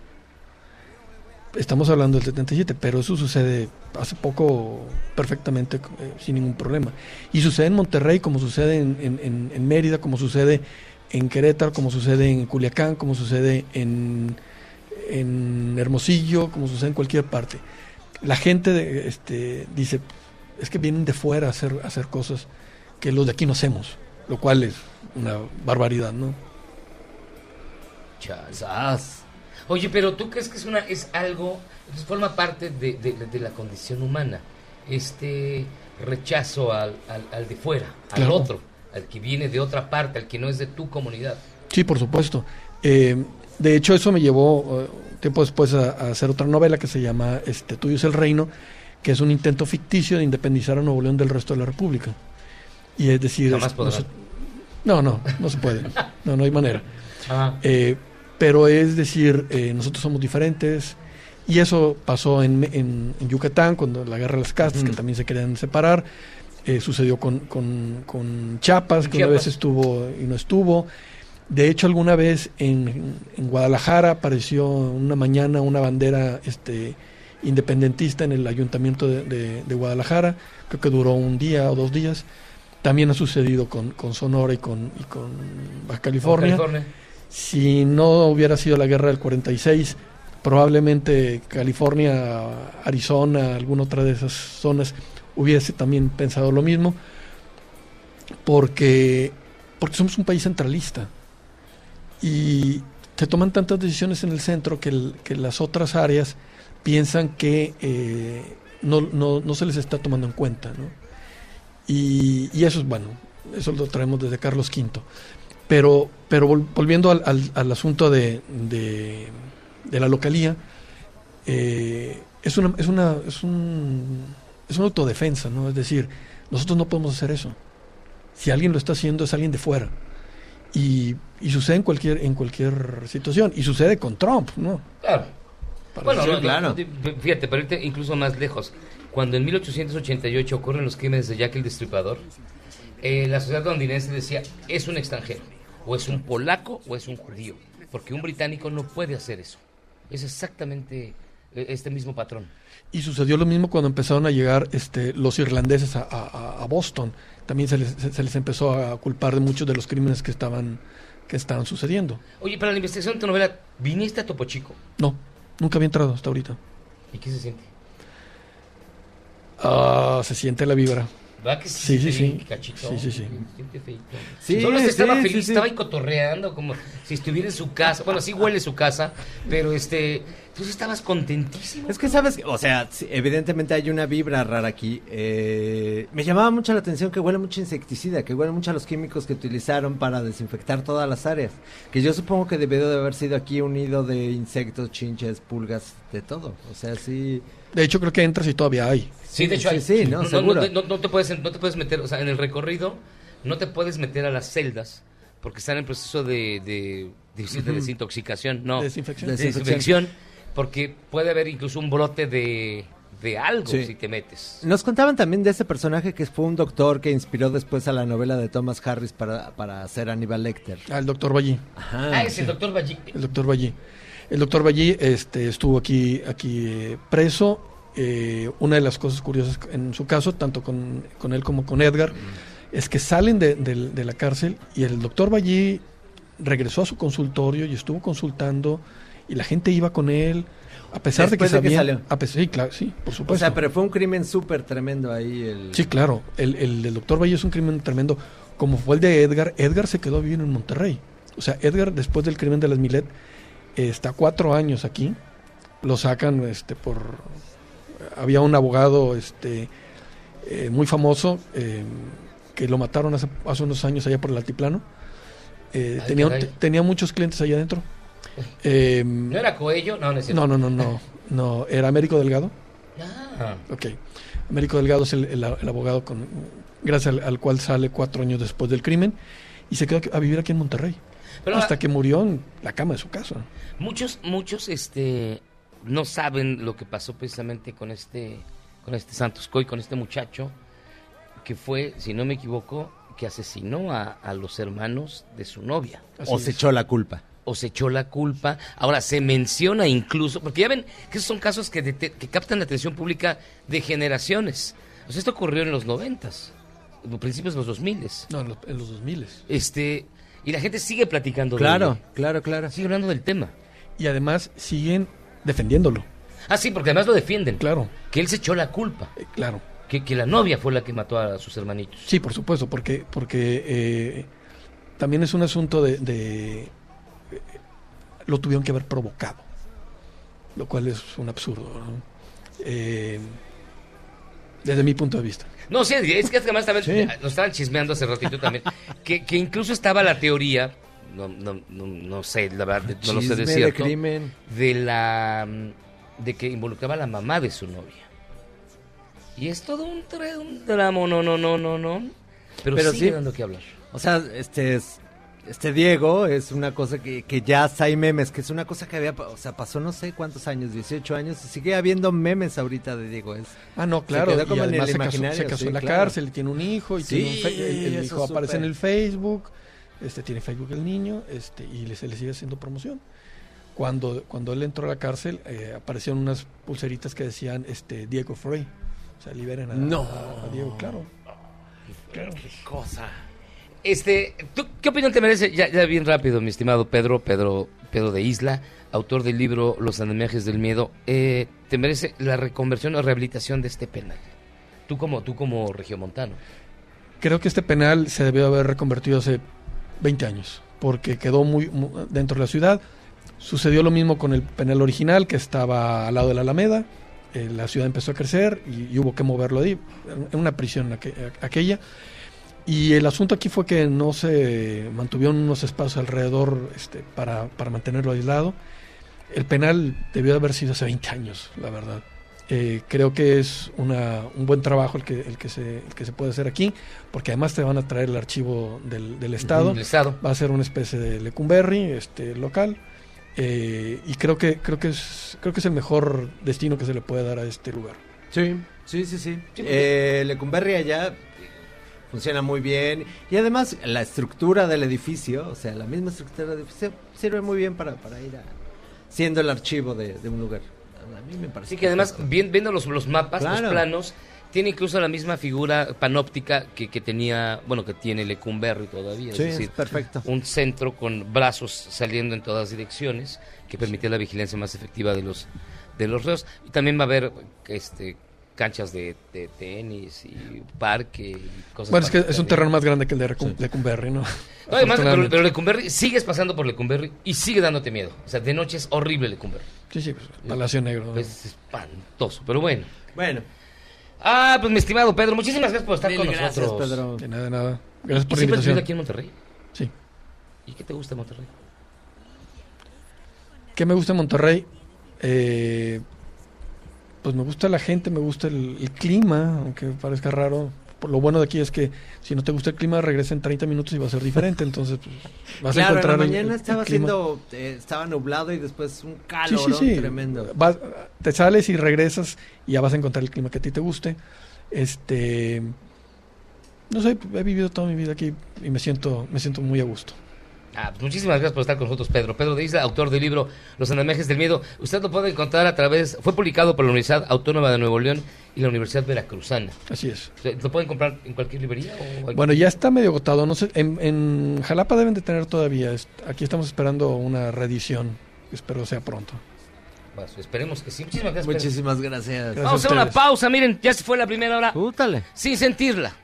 Estamos hablando del 77, pero eso sucede hace poco perfectamente eh, sin ningún problema. Y sucede en Monterrey, como sucede en, en- en- en Mérida, como sucede en Querétaro, como sucede en Culiacán, como sucede en, en Hermosillo, como sucede en cualquier parte. La gente de- este, dice, es que vienen de fuera a hacer, a hacer cosas que los de aquí no hacemos, lo cual es una barbaridad, ¿no? Chazas. Oye, pero ¿tú crees que es una es algo, entonces forma parte de, de- de la condición humana? Este rechazo al, al, al de fuera, al Claro. otro, al que viene de otra parte, al que no es de tu comunidad. Sí, por supuesto. Eh, de hecho, eso me llevó eh, tiempo después a, a hacer otra novela que se llama este, Tuyo es el Reino, que es un intento ficticio de independizar a Nuevo León del resto de la República. Y es decir, es- no, se- no, no, no se puede. No, no hay manera. Ah. Eh, pero es decir, eh, nosotros somos diferentes. Y eso pasó en, en- en Yucatán, cuando la guerra de las castas, que también se querían separar. Eh, sucedió con, con, con Chiapas, que una vez estuvo y no estuvo. De hecho, alguna vez en, en Guadalajara apareció una mañana una bandera este, independentista en el ayuntamiento de, de- de Guadalajara. Creo que duró un día o dos días. También ha sucedido con, con Sonora y con, y con Baja California. California. Si no hubiera sido la guerra del 46, probablemente California, Arizona, alguna otra de esas zonas hubiese también pensado lo mismo, porque, porque somos un país centralista y se toman tantas decisiones en el centro que, el- que las otras áreas piensan que eh, no, no- no se les está tomando en cuenta. ¿no? Y, y eso es bueno, eso lo traemos desde Carlos V. Pero, pero vol- volviendo al, al- al asunto de, de, de la localía, eh, es, una, es, una, es, un, es una autodefensa, ¿no? Es decir, nosotros no podemos hacer eso. Si alguien lo está haciendo es alguien de fuera. Y, y sucede en cualquier, en cualquier situación. Y sucede con Trump, ¿no? Claro. Para Bueno, decir, no, claro. fíjate, pero irte incluso más lejos. Cuando en 1888 ocurren los crímenes de Jack el Destripador, eh, la sociedad londinense decía, es un extranjero, o es un polaco, o es un judío, porque un británico no puede hacer eso. Es exactamente eh, este mismo patrón. Y sucedió lo mismo cuando empezaron a llegar este, los irlandeses a, a- a Boston. También se les, se- se les empezó a culpar de muchos de los crímenes que estaban, que estaban sucediendo. Oye, para la investigación de tu novela, ¿viniste a Topo Chico? No, nunca había entrado hasta ahorita. ¿Y qué se siente? Ah, se siente la vibra. ¿Va que Sí, sí, se sí. siente cachito? Sí, sí, sí. Se siente feito. Sí, Solo se estaba sí, feliz, sí, sí. estaba ahí cotorreando como si estuviera en su casa. Bueno, sí huele su casa, pero este, tú sí estabas contentísimo. Es que sabes, o sea, sí, evidentemente hay una vibra rara aquí. Eh, me llamaba mucho la atención que huele mucho insecticida, que huele mucho a los químicos que utilizaron para desinfectar todas las áreas. Que yo supongo que debió de haber sido aquí un nido de insectos, chinches, pulgas, de todo. O sea, sí. De hecho, creo que entras y todavía hay. Sí, de hecho, Sí, hay- sí, ¿no? no, Seguro. no, no- no te puedes, no te puedes meter, o sea, en el recorrido no te puedes meter a las celdas porque están en proceso de, de, de, desintoxicación, no, Desinfección. de Desinfección. desinfección, porque puede haber incluso un brote de, de algo Sí. si te metes. Nos contaban también de ese personaje que fue un doctor que inspiró después a la novela de Thomas Harris para, para hacer Aníbal Lecter. El doctor Ballí. Ajá. Ah, es el doctor Ballí. El doctor Ballí. El doctor Ballí este, estuvo aquí, aquí eh, preso. Eh, una de las cosas curiosas en su caso, tanto con, con él como con Edgar, es que salen de, de- de la cárcel y el doctor Ballí regresó a su consultorio y estuvo consultando y la gente iba con él, a pesar Después de de que que sabían... salió. a pesar- sí, claro, sí, por O supuesto. sea, pero fue un crimen súper tremendo ahí. El... Sí, claro. El, el del doctor Valle es un crimen tremendo. Como fue el de Edgar, Edgar se quedó vivir en Monterrey. O sea, Edgar, después del crimen de las Milet, está cuatro años aquí. Lo sacan este, por... Había un abogado este, eh, muy famoso, eh, que lo mataron hace, hace unos años allá por el altiplano. Eh, Ay, tenía, tenía muchos clientes allá adentro. Eh, ¿No era Coello? No, no es no, no, no, no, no, era Américo Delgado. Ah. Ok. Américo Delgado es el, el- el abogado con, gracias al, al cual sale cuatro años después del crimen y se quedó a vivir aquí en Monterrey. Pero hasta que murió en la cama de su casa. Muchos, muchos, este, no saben lo que pasó precisamente con este, con este Santos Coy, con este muchacho, que fue, si no me equivoco, que asesinó a, a los hermanos de su novia. o se echó la culpa. O se echó la culpa. Ahora, se menciona incluso, porque ya ven que esos son casos que, dete- que captan la atención pública de generaciones. O sea, esto ocurrió en los noventas, en principios de los dos miles. No, en los, en los 2000. Este, y la gente sigue platicando Claro, de claro, claro. Sigue hablando del tema. Y además siguen defendiéndolo. Ah, sí, porque además lo defienden. Claro. Que él se echó la culpa. claro. Que, que la novia fue la que mató a sus hermanitos. Sí, por supuesto, porque, porque eh, también es un asunto de, de- eh, Lo tuvieron que haber provocado, lo cual es un absurdo. ¿no? Eh, desde mi punto de vista. No, sí, es que además también Sí. nos estaban chismeando hace ratito también. que, que incluso estaba la teoría, no, no, no, no sé, la verdad, no lo sé de Chisme de cierto, crimen. de la mm, de que involucraba a la mamá de su novia. Y es todo un, un drama, no, no, no, no, no. Pero, Pero sigue sí. dando que hablar. O sea, este es- este Diego es una cosa que, que ya hay memes, que es una cosa que había, o sea, pasó no sé cuántos años, 18 años, y sigue habiendo memes ahorita de Diego. Es, Ah, no, se claro. quedó y además se casó, se casó sí, en la claro. cárcel, y tiene un hijo, y Sí, tiene un fe- el, hijo aparece en el Facebook, este tiene Facebook el niño, este y le, se le sigue haciendo promoción. Cuando, cuando él entró a la cárcel, eh, aparecieron unas pulseritas que decían este Diego Frey. O sea, liberen a, No. a Diego, claro. Claro. cosa. Este, ¿tú qué opinión te merece? Ya, ya bien rápido, mi estimado Pedro, Pedro, Pedro de Isla, autor del libro Los andamiajes del miedo. Eh, ¿Te merece la reconversión o rehabilitación de este penal? Tú como, tú como regiomontano. Creo que este penal se debió haber reconvertido hace 20 años, porque quedó muy, mu- dentro de la ciudad. Sucedió lo mismo con el penal original, que estaba al lado de la Alameda. Eh, la ciudad empezó a crecer y, hubo que moverlo ahí, en una prisión aqu- aquella. Y el asunto aquí fue que no se mantuvieron unos espacios alrededor este, para, para mantenerlo aislado. El penal debió de haber sido hace 20 años, la verdad. Eh, creo que es una, un buen trabajo el que, el, que se, el que se puede hacer aquí, porque además te van a traer el archivo del, del Estado. Del Estado. Va a ser una especie de Lecumberri este, local. eh, y creo que, creo, que es, creo que es el mejor destino que se le puede dar a este lugar. Sí, sí, sí, sí. Eh, Lecumberri allá funciona muy bien. Y además la estructura del edificio, o sea, la misma estructura del edificio, sirve muy bien para, para ir a, siendo el archivo de, de un lugar. A mí me parece Así que además, bien- viendo los, los mapas, Claro. los planos, tiene incluso la misma figura panóptica que, que tenía, bueno, que tiene Lecumberri todavía. Sí, es es decir, perfecto. un centro con brazos saliendo en todas direcciones que permite la vigilancia más efectiva de los de los reos. Y también va a haber este canchas de, de tenis y parque y cosas Bueno, es que es un terreno más grande que el de Recum- Lecumberri, ¿no? No, además, pero, pero Lecumberri, sigues pasando por Lecumberri y sigue dándote miedo. O sea, de noche es horrible Lecumberri. Sí, sí, pues, Palacio Negro. ¿no? Es espantoso, pero bueno. Bueno. Ah, pues mi estimado Pedro, muchísimas gracias por estar Mil con gracias, nosotros. Pedro. De nada, de nada. Gracias ¿Y por la siempre has vivido invitación. aquí en Monterrey? Sí. ¿Y qué te gusta Monterrey? ¿Qué me gusta en Monterrey? Eh, pues me gusta la gente, me gusta el, el clima, aunque parezca raro. Por lo bueno de aquí es que si no te gusta el clima, regresa en 30 minutos y va a ser diferente. Entonces, pues, vas claro, a encontrar en la el- mañana el- estaba el haciendo, eh, estaba nublado y después un Sí, calor sí, sí. tremendo. Vas- te sales y regresas y ya vas a encontrar el clima que a ti te guste. Este, no sé, he vivido toda mi vida aquí y me siento, me siento muy a gusto. Ah, pues muchísimas gracias por estar con nosotros, Pedro. Pedro de Isla, autor del libro Los andamiajes del miedo. Usted lo puede encontrar a través, fue publicado por la Universidad Autónoma de Nuevo León y la Universidad Veracruzana. Así es. ¿Lo pueden comprar en cualquier librería? O Bueno, ya está medio agotado. No sé, en, en Jalapa deben de tener todavía. Aquí estamos esperando una reedición. Espero sea pronto. Esperemos que sí. Muchísimas gracias. Pedro. Muchísimas gracias. Gracias Vamos a a hacer una pausa. Miren, ya se fue la primera hora. Útale. Sin sentirla.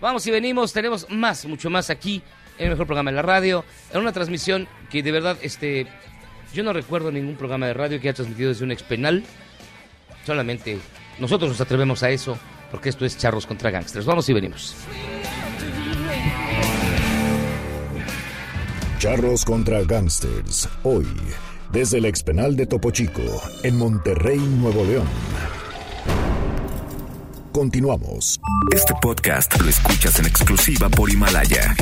Vamos y venimos. Tenemos más, mucho más aquí el mejor programa de la radio. Era una transmisión que de verdad, este, yo no recuerdo ningún programa de radio que haya transmitido desde un ex penal. Solamente nosotros nos atrevemos a eso, porque esto es Charros contra Gangsters. Vamos y venimos. Charros contra Gangsters, hoy, desde el ex penal de Topo Chico, en Monterrey, Nuevo León. Continuamos. Este podcast lo escuchas en exclusiva por Himalaya.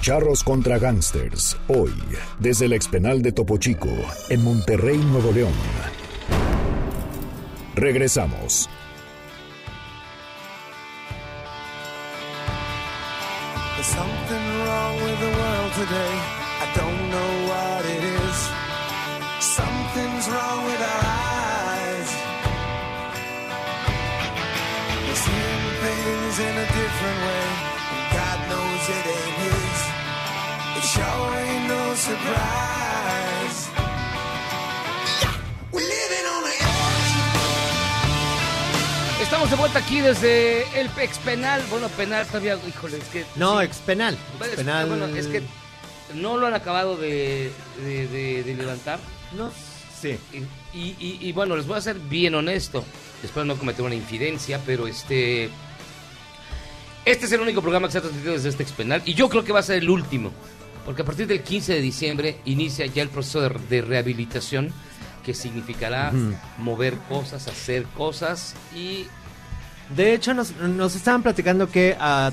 Charros contra Gangsters, hoy, desde el expenal de Topo Chico, en Monterrey, Nuevo León. Regresamos. Something's wrong with our. We're seeing things in a different way. God knows it ain't. It sure ain't no surprise. We're living on the Estamos de vuelta aquí desde el ex penal. Bueno, penal todavía, híjole, es que. No, sí. ex penal. Bueno, es- penal. bueno, es que no lo han acabado de, de- de- de levantar. No, sí. Y, y- y- y bueno, les voy a ser bien honesto. Espero no cometer una infidencia, pero este. Este es el único programa que se ha transmitido desde este ex penal. Y yo creo que va a ser el último. Porque a partir del 15 de diciembre inicia ya el proceso de, de rehabilitación. Que significará mover cosas, hacer cosas y De hecho, nos, nos estaban platicando que ah,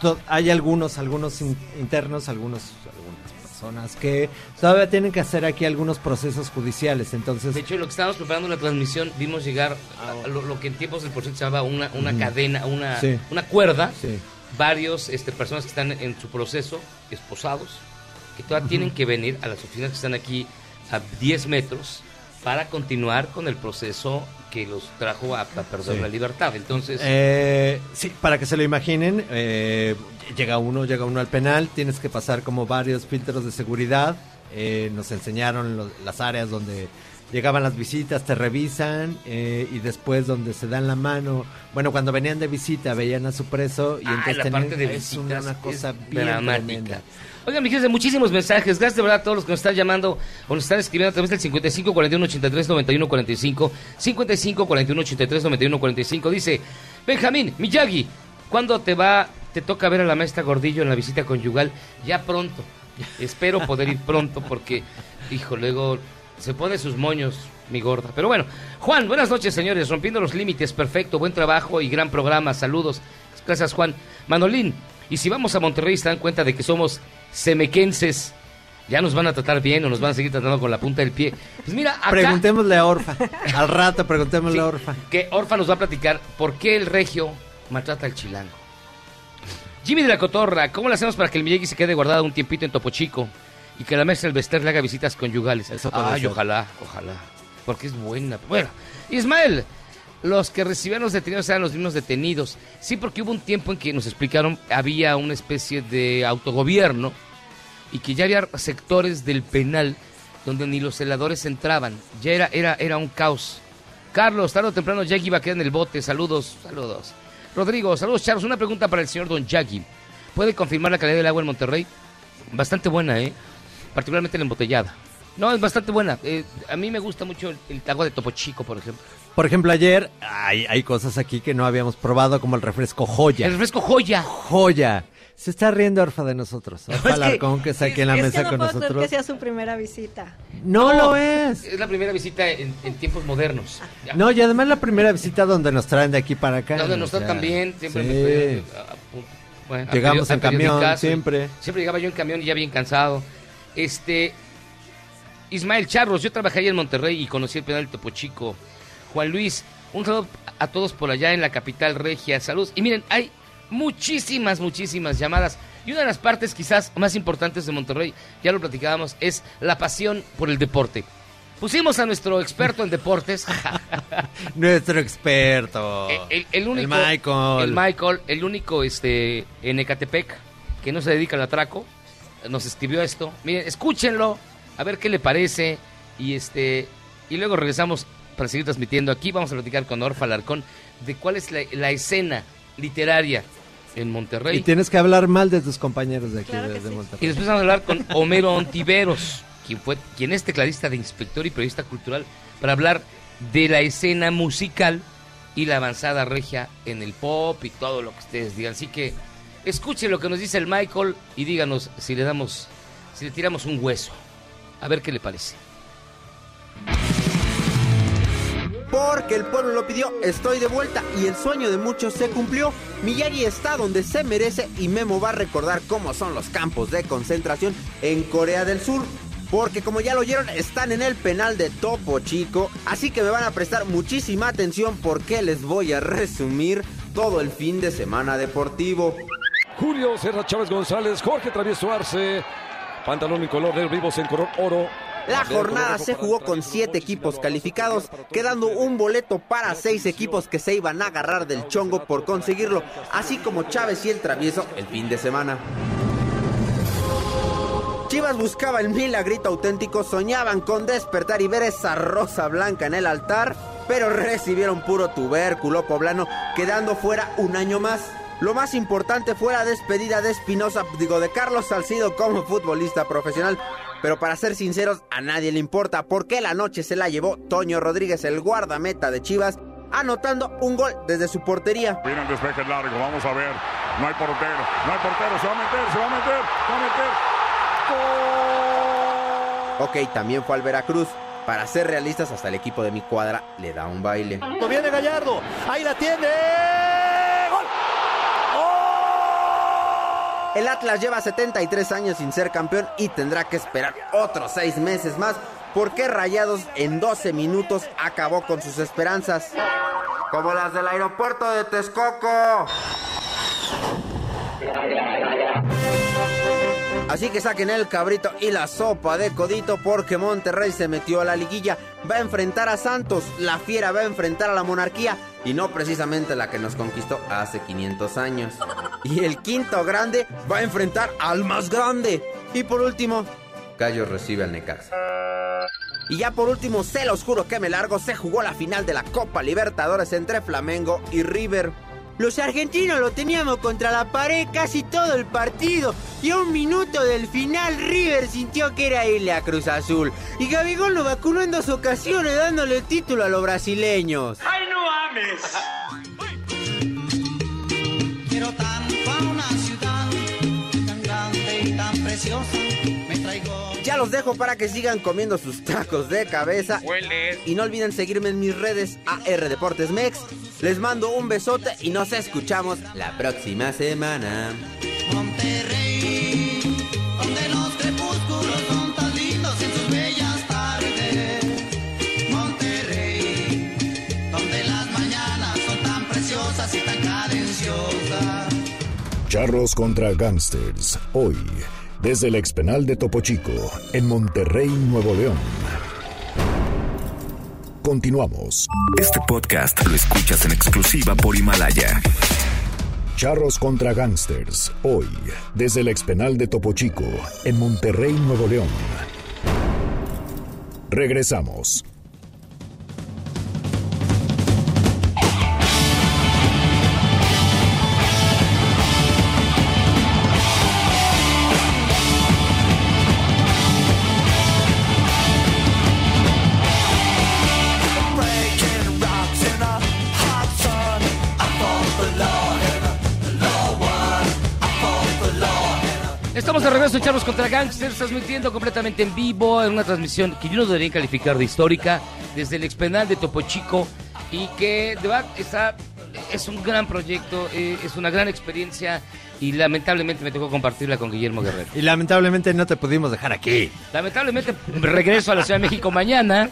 to- hay algunos, algunos in- internos, algunos, algunas personas que todavía tienen que hacer aquí algunos procesos judiciales. Entonces, De hecho, lo que estábamos preparando en la transmisión, vimos llegar a lo, lo que en tiempos del proceso se llamaba una, una cadena, una, Sí. una cuerda. Sí. Varios este, personas que están en su proceso, esposados, que todavía tienen que venir a las oficinas que están aquí a 10 metros para continuar con el proceso que los trajo a, a perder Sí. la libertad. Entonces, Eh, sí, para que se lo imaginen, eh, llega uno, llega uno al penal, tienes que pasar como varios filtros de seguridad. eh, nos enseñaron lo- las áreas donde llegaban las visitas, te revisan eh, y después donde se dan la mano. Bueno, cuando venían de visita veían a su preso y Ah, entonces la tenían- parte de es una, una cosa es bien dramática. tremenda. Oigan, mi gente, muchísimos mensajes. Gracias de verdad a todos los que nos están llamando o nos están escribiendo a través del 55 41 83 91 45. 55 41 83 91 45. Dice Benjamín Miyagi, ¿cuándo te va, te toca ver a la maestra Gordillo en la visita conyugal? Ya pronto. Espero poder ir pronto porque, hijo, luego se pone sus moños, mi gorda. Pero bueno, Juan, buenas noches, señores. Rompiendo los límites, perfecto, buen trabajo y gran programa. Saludos. Gracias, Juan. Manolín, y si vamos a Monterrey se dan cuenta de que somos semequenses, ya nos van a tratar bien o nos van a seguir tratando con la punta del pie. Pues mira, acá Preguntémosle a Orfa. Al rato preguntémosle a Orfa. que Orfa nos va a platicar por qué el regio maltrata al chilango. Jimmy de la Cotorra, ¿cómo le hacemos para que el Miyagi se quede guardado un tiempito en Topo Chico y que la maestra del Bester le haga visitas conyugales? Eso Ay, ser. ojalá, ojalá, porque es buena. Bueno, Ismael, los que recibían los detenidos eran los mismos detenidos. Sí, porque hubo un tiempo en que nos explicaron había una especie de autogobierno y que ya había sectores del penal donde ni los celadores entraban. Ya era, era, era un caos. Carlos, tarde o temprano Yagi iba a quedar en el bote. Saludos, saludos. Rodrigo, saludos, Charlos. Una pregunta para el señor Don Yagi. ¿Puede confirmar la calidad del agua en Monterrey? Bastante buena, ¿eh? Particularmente la embotellada. No, es bastante buena. Eh, a mí me gusta mucho el, el agua de Topo Chico, por ejemplo. Por ejemplo, ayer hay, hay cosas aquí que no habíamos probado, como el refresco Joya. El refresco Joya. Joya. Se está riendo Orfa de nosotros. Orfa Es que- Alarcón, que está aquí en la es mesa que no con puedo creer nosotros. que sea su primera visita. No, lo es. Es la primera visita en, en tiempos modernos. Ya. No, y además la primera visita donde nos traen de aquí para acá. Donde nos tratan bien, siempre sí. me a- bueno, Llegamos en camión, siempre. Siempre llegaba yo en camión y ya bien cansado. Este. Ismael Charros, yo trabajé ahí en Monterrey y conocí el penal Topo Chico. Juan Luis, un saludo a todos por allá en la capital regia. Saludos. Y miren, hay muchísimas, muchísimas llamadas. Y una de las partes quizás más importantes de Monterrey, ya lo platicábamos, es la pasión por el deporte. Pusimos a nuestro experto en deportes. Nuestro experto. El, el único. El Michael. El Michael, el único este, en Ecatepec que no se dedica al atraco. Nos escribió esto. Miren, escúchenlo, a ver qué le parece. Y este y luego regresamos para seguir transmitiendo. Aquí vamos a platicar con Orfa Alarcón de cuál es la, la escena literaria en Monterrey. Y tienes que hablar mal de tus compañeros de aquí Claro de, que de sí. Monterrey. Y después vamos a hablar con Homero Ontiveros, quien fue quien es tecladista de inspector y periodista cultural, para hablar de la escena musical y la avanzada regia en el pop y todo lo que ustedes digan. Así que escuchen lo que nos dice el Michael y díganos si le damos si le tiramos un hueso. A ver qué le parece. Porque el pueblo lo pidió, estoy de vuelta y el sueño de muchos se cumplió. Miyagi está donde se merece y Memo va a recordar cómo son los campos de concentración en Corea del Sur. Porque como ya lo oyeron, están en el penal de Topo Chico. Así que me van a prestar muchísima atención porque les voy a resumir todo el fin de semana deportivo. Julio Serra Chávez González, Jorge Travieso Arce, pantalón y color negro vivos en color oro. La jornada se jugó con siete equipos calificados, quedando un boleto para seis equipos que se iban a agarrar del chongo por conseguirlo, así como Chávez y el Travieso el fin de semana. Chivas buscaba el milagrito auténtico, soñaban con despertar y ver esa rosa blanca en el altar, pero recibieron puro tubérculo poblano, quedando fuera un año más. Lo más importante fue la despedida de Espinosa, digo, de Carlos Salcido como futbolista profesional. Pero para ser sinceros, a nadie le importa porque la noche se la llevó Toño Rodríguez, el guardameta de Chivas, anotando un gol desde su portería. Viene el despeje largo, vamos a ver. No hay portero, no hay portero, se va a meter, se va a meter, se va a meter. Ok, también fue al Veracruz. Para ser realistas, hasta el equipo de mi cuadra le da un baile. Viene Gallardo, ahí la tiene. ¡Gol! El Atlas lleva 73 años sin ser campeón y tendrá que esperar otros 6 meses más porque Rayados en 12 minutos acabó con sus esperanzas. Como las del aeropuerto de Texcoco. Así que saquen el cabrito y la sopa de codito porque Monterrey se metió a la liguilla. Va a enfrentar a Santos, la fiera va a enfrentar a la monarquía y no precisamente la que nos conquistó hace 500 años. Y el quinto grande va a enfrentar al más grande. Y por último, Gallo recibe al Necaxa. Y ya por último, se los juro que me largo, se jugó la final de la Copa Libertadores entre Flamengo y River. Los argentinos lo teníamos contra la pared casi todo el partido. Y a un minuto del final, River sintió que era irle a Cruz Azul. Y Gabigol lo vacunó en dos ocasiones, dándole el título a los brasileños. ¡Ay, no ames! Preciosa. Me traigo. Ya los dejo para que sigan comiendo sus tacos de cabeza. Y no olviden seguirme en mis redes AR Deportes Mex. Les mando un besote y nos escuchamos la próxima semana. Monterrey, donde los crepúsculos son tan lindos en sus bellas tardes. Monterrey, donde las mañanas son tan preciosas y tan cadenciosas. Charros contra Gangsters. Hoy, desde el expenal de Topo Chico, en Monterrey, Nuevo León. Continuamos. Este podcast lo escuchas en exclusiva por Himalaya. Charros contra Gangsters. Hoy, desde el expenal de Topo Chico, en Monterrey, Nuevo León. Regresamos. Estamos de regreso en Charlos contra Gangsters, transmitiendo completamente en vivo en una transmisión que yo no debería calificar de histórica desde el expenal de Topo Chico y que de verdad está, es un gran proyecto, eh, es una gran experiencia y lamentablemente me tocó compartirla con Guillermo Guerrero. Y lamentablemente no te pudimos dejar aquí. Lamentablemente regreso a la Ciudad de México mañana,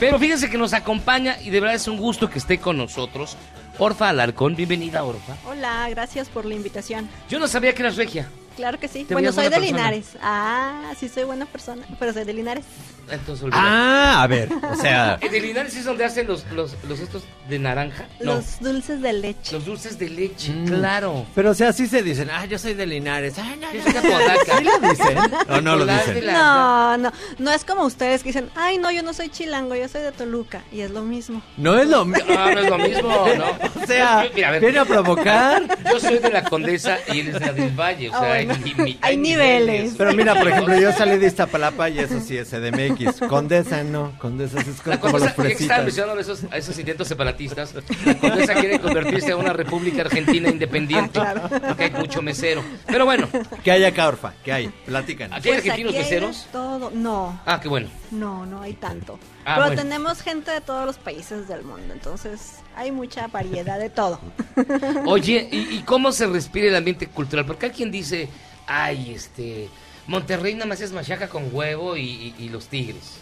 pero fíjense que nos acompaña y de verdad es un gusto que esté con nosotros. Orfa Alarcón, bienvenida Orfa. Hola, gracias por la invitación. Yo no sabía que eras regia. Claro que sí. Te Bueno, soy de persona. Linares. Ah, sí soy buena persona, pero soy de Linares. Entonces. Ah, a ver, o sea... ¿En el Linares es donde hacen los, los, los estos de naranja? No, Los dulces de leche. los dulces de leche, Mm. claro. Pero o sea, sí se dicen, ah, yo soy de Linares. Ay, no, Yo soy de. ¿Sí lo dicen? ¿O no lo dicen? de la- No, no, no es como ustedes que dicen, ay, no, yo no soy chilango, yo soy de Toluca. Y es lo mismo. No es lo mismo. No, no es lo mismo, ¿no? O sea, mira, a ver. viene a provocar. Yo soy de la Condesa y él es de la del Valle. O sea, Ah, bueno. Hay, Hay niveles. Pero mira, por ejemplo, yo salí de Iztapalapa y eso sí es CDMX. Condesa no, Condesa es como, La como los fresitas. mencionando a esos, a esos intentos separatistas, la Condesa quiere convertirse en una república argentina independiente, Ah, porque hay mucho mesero. Pero bueno, ¿Qué hay acá, Orfa? ¿Qué hay? Platícanos. ¿aquí hay Pues argentinos aquí hay meseros? todo. No, Ah, qué bueno. no, no hay tanto. Ah, Pero bueno. tenemos gente de todos los países del mundo, entonces hay mucha variedad de todo. Oye, ¿y, y cómo se respira el ambiente cultural? Porque hay quien dice, ay, este, Monterrey nada más es machaca con huevo y, y- y los tigres.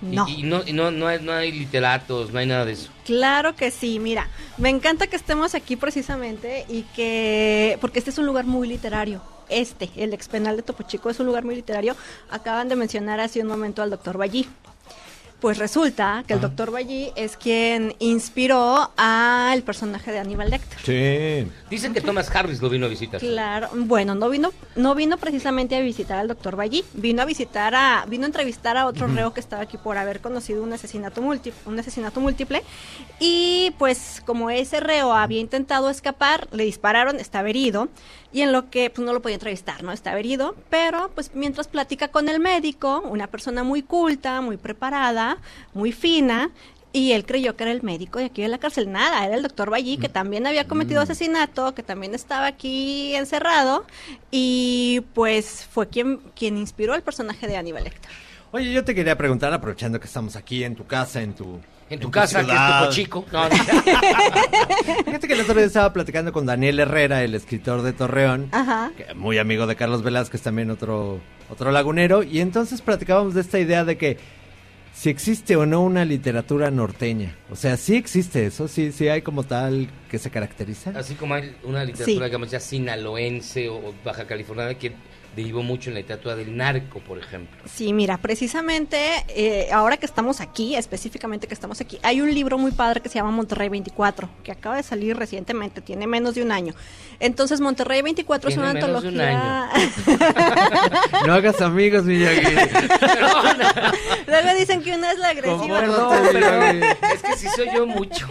No. Y, no, no, no, hay, no hay literatos, no hay nada de eso. Claro que sí, mira, me encanta que estemos aquí precisamente y que, porque este es un lugar muy literario. Este, el ex penal de Topo Chico, es un lugar muy literario. Acaban de mencionar hace un momento al doctor Ballí. Pues resulta que el doctor Ballí es quien inspiró al personaje de Aníbal Lecter. Sí. Dicen que Thomas Harris lo vino a visitar. Claro, bueno, no vino, no vino precisamente a visitar al doctor Ballí, vino a visitar a, vino a entrevistar a otro reo que estaba aquí por haber conocido un asesinato múltiple, un asesinato múltiple, y pues como ese reo había intentado escapar, le dispararon, estaba herido, y en lo que pues no lo podía entrevistar, ¿no? Estaba herido, pero pues mientras platica con el médico, una persona muy culta, muy preparada, muy fina, y él creyó que era el médico de aquí de la cárcel. Nada, era el doctor Ballí, que también había cometido asesinato, que también estaba aquí encerrado, y pues fue quien, quien inspiró el personaje de Aníbal Lecter. Oye, yo te quería preguntar, aprovechando que estamos aquí en tu casa, en tu... En tu casa, que es Topo Chico. No, no. Fíjate que el otro día estaba platicando con Daniel Herrera, el escritor de Torreón, Ajá. que muy amigo de Carlos Velázquez, también otro, otro lagunero, y entonces platicábamos de esta idea de que si existe o no una literatura norteña. O sea, sí existe eso, sí, sí hay como tal que se caracteriza. Así como hay una literatura, digamos, ya sinaloense o baja californiana que derivó mucho en la literatura del narco, por ejemplo. Sí, mira, precisamente eh, ahora que estamos aquí, específicamente que estamos aquí, hay un libro muy padre que se llama Monterrey 24, que acaba de salir recientemente, tiene menos de un año. Entonces, Monterrey 24 es una menos de un antología. No hagas amigos, Miyagi. Luego dicen que una es la agresiva. Perdón, pero es que si soy yo mucho.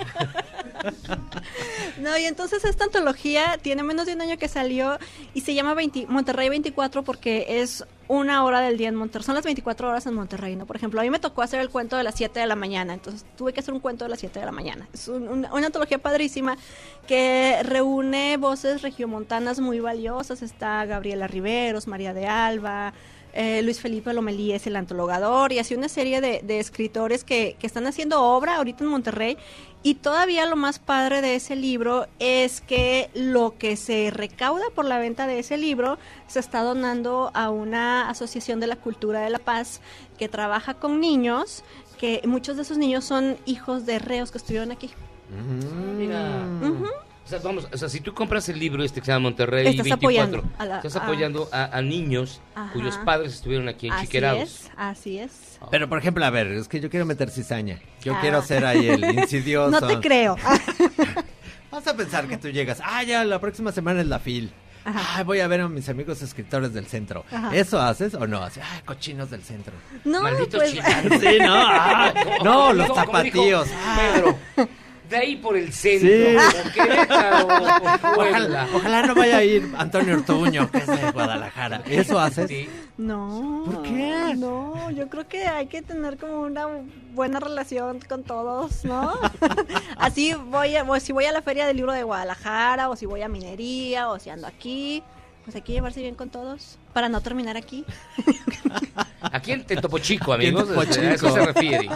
No, y entonces esta antología tiene menos de un año que salió y se llama 20 Monterrey 24 porque es una hora del día en Monterrey. Son las 24 horas en Monterrey, ¿no? Por ejemplo, a mí me tocó hacer el cuento de las 7 de la mañana, entonces tuve que hacer un cuento de las 7 de la mañana. Es un- una, antología padrísima que reúne voces regiomontanas muy valiosas. Está Gabriela Riveros, María de Alba, eh, Luis Felipe Lomelí es el antologador y así una serie de, de escritores que, que están haciendo obra ahorita en Monterrey y todavía lo más padre de ese libro es que lo que se recauda por la venta de ese libro se está donando a una asociación de la cultura de la paz que trabaja con niños que muchos de esos niños son hijos de reos que estuvieron aquí. Mira. Ujú. O sea, vamos, o sea, si tú compras el libro este que se llama Monterrey Estás 24, apoyando a la- estás apoyando a, a niños Ajá. cuyos padres estuvieron aquí en Así Chiquerados. es, así es. Pero, por ejemplo, a ver, es que yo quiero meter cizaña. Yo Ah. quiero ser ahí el insidioso. No te creo. Vas a pensar que tú llegas, ah, ya, la próxima semana es la FIL. Ah, voy a ver a mis amigos escritores del centro. Ajá. ¿Eso haces o no? Así, ah, cochinos del centro. No, Malditos pues-. Sí, no, ah, no, los dijo tapatíos. Pedro, de ahí por el centro, Sí. Querétaro. Ojalá, ojalá no vaya a ir Antonio Ortuño, que es de Guadalajara. ¿Eso haces? Sí. No. ¿Por qué? No, yo creo que hay que tener como una buena relación con todos, ¿no? Así voy, a, o si voy a la Feria del Libro de Guadalajara, o si voy a Minería, o si ando aquí, pues hay que llevarse bien con todos para no terminar aquí. Aquí en Topo Chico, amigos, Topo este, a eso Chico. se refiere.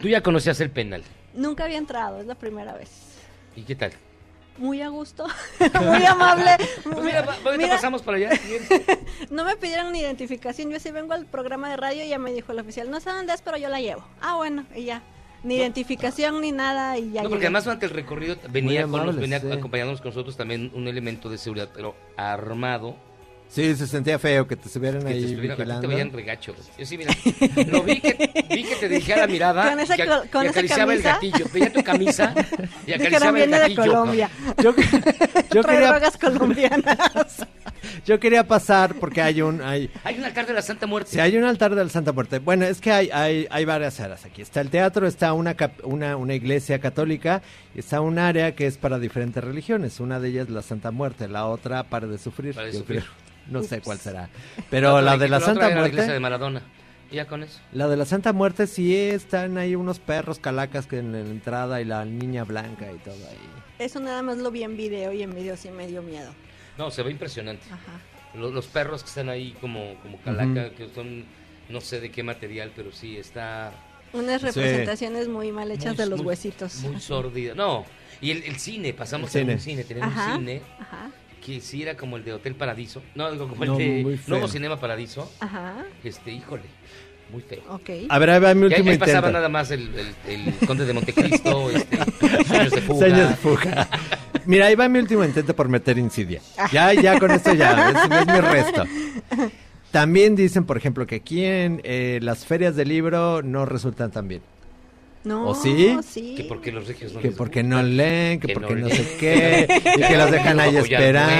Tú ya conocías el penal. Nunca había entrado, es la primera vez. ¿Y qué tal? Muy a gusto, muy amable. Pues mira, ahorita Mira, pasamos para allá. No me pidieron ni identificación, yo sí vengo al programa de radio y ya me dijo el oficial, no sé dónde es, pero yo la llevo. Ah, bueno, y ya. Ni identificación ni nada y ya No, porque llegué. además durante el recorrido venía, con, amables, venía sí. acompañándonos con nosotros también un elemento de seguridad, pero armado. Sí, se sentía feo que te estuvieran Que te, ahí ti vigilando. te veían regacho. Yo sí, mira, lo vi que, vi que te dirigía la mirada Con esa y, col- con y esa acariciaba el gatillo. Veía tu camisa y acariciaba el viene de gatillo. Colombia. Yo, yo Trae quería, drogas colombianas. Yo quería pasar porque hay un... Hay, Hay un altar de la Santa Muerte. si hay un altar de la Santa Muerte. Bueno, es que hay, hay, hay varias áreas aquí. Está el teatro, está una, cap- una, una iglesia católica, y está un área que es para diferentes religiones. Una de ellas la Santa Muerte, la otra para de sufrir. Para de sufrir. creo. No sé cuál será. Pero otra la de la Santa era La iglesia Muerte... de Maradona. Y ya con eso. La de la Santa Muerte sí están ahí unos perros calacas que en la entrada y la niña blanca y todo ahí. Eso nada más lo vi en video y en video sí me dio miedo. No, se ve impresionante. Ajá. Lo- Los, perros que están ahí como, como calaca, que son no sé de qué material, pero sí está Unas Sí. representaciones muy mal hechas Muy- de los muy- huesitos. muy Así. sordida. No, y el, el cine, pasamos El a cine. un cine, tenemos Ajá, un cine Ajá. Que sí era como el de Hotel Paradiso. No, digo, como No, el de. Nuevo Cinema Paradiso. Ajá. Este, híjole, muy feo. Ok. A ver, ahí va mi Y ahí- último ahí pasaba nada más el, el- el Conde de Montecristo, este, Sueños de Fuga. Sueños de fuga. Mira, ahí va mi último intento por meter insidia. Ya, ya con esto ya, es, es mi resto. También dicen, por ejemplo, que aquí en eh, las ferias de libro no resultan tan bien. No, ¿O sí? sí. Que porque los regios no Que les porque no leen, que, Que porque no no, sé qué, y que los dejan ahí esperando.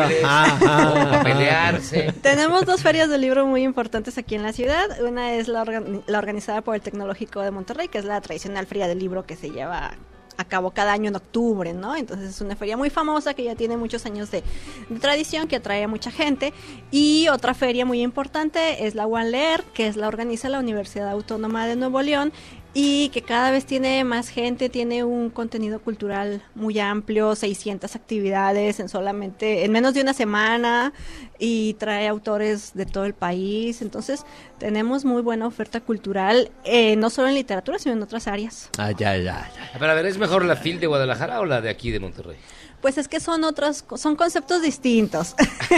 muebles, Ajá, o ajá. pelearse. Tenemos dos ferias de libro muy importantes aquí en la ciudad. Una es la, organ- la organizada por el Tecnológico de Monterrey, que es la tradicional feria del libro que se lleva a cabo cada año en octubre, ¿no? Entonces es una feria muy famosa que ya tiene muchos años de, de tradición, que atrae a mucha gente. Y otra feria muy importante es la One Lear, que es la organiza la Universidad Autónoma de Nuevo León y que cada vez tiene más gente, tiene un contenido cultural muy amplio, 600 actividades en solamente, en menos de una semana y trae autores de todo el país. Entonces tenemos muy buena oferta cultural, eh, no solo en literatura, sino en otras áreas. Ah, ya, ya, ya. Pero a ver, ¿es mejor la FIL de Guadalajara o la de aquí de Monterrey? Pues es que son otros, son conceptos distintos.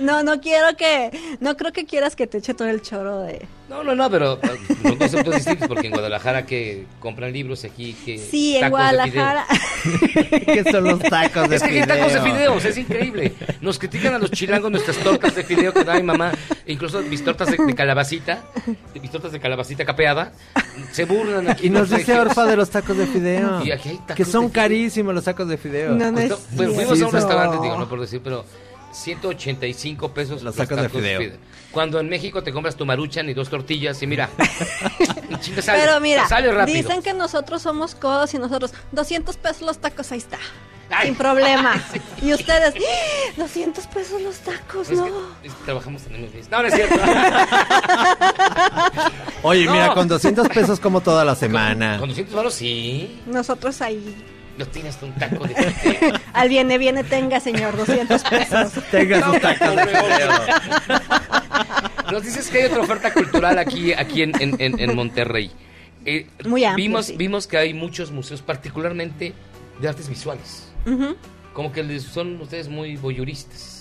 no, no quiero que, no creo que quieras que te eche todo el choro de... No, no, no, pero eh, son conceptos distintos porque en Guadalajara que compran libros aquí que Sí, en Guadalajara. ¿Qué son los tacos de Es que hay fideo? tacos de fideos, es increíble. Nos critican a los chilangos nuestras tortas de fideo que da mi mamá, incluso mis tortas de, de calabacita, mis tortas de calabacita capeada, se burlan aquí. Y nos dice Orfa de los tacos de fideo. Y aquí hay tacos que son de carísimos los tacos de fideo. No, no es Justo- bueno, fuimos a un restaurante, digo, no por decir, pero 185 pesos Los tacos de fideo. Cuando en México te compras tu maruchan y dos tortillas y mira, en chinga sale, Pero mira, sale rápido. dicen que nosotros somos codos y nosotros 200 pesos los tacos, ahí está. Sin problema. Y ustedes, ¡Ah! 200 pesos los tacos, Es no. que- es que trabajamos en el mismo- No, no es cierto. Oye, No. mira, con 200 pesos como toda la semana. Con 200 baros sí. Nosotros ahí. No tienes un taco de fideo. Al viene, viene, tenga, señor, 200 pesos. Tenga sus tacos de fideo. Nos dices que hay otra oferta cultural aquí, aquí en, en- en- en Monterrey. Eh, Muy amplia, vimos, sí. vimos que hay muchos museos, particularmente de artes visuales. Como que son ustedes muy voyuristas.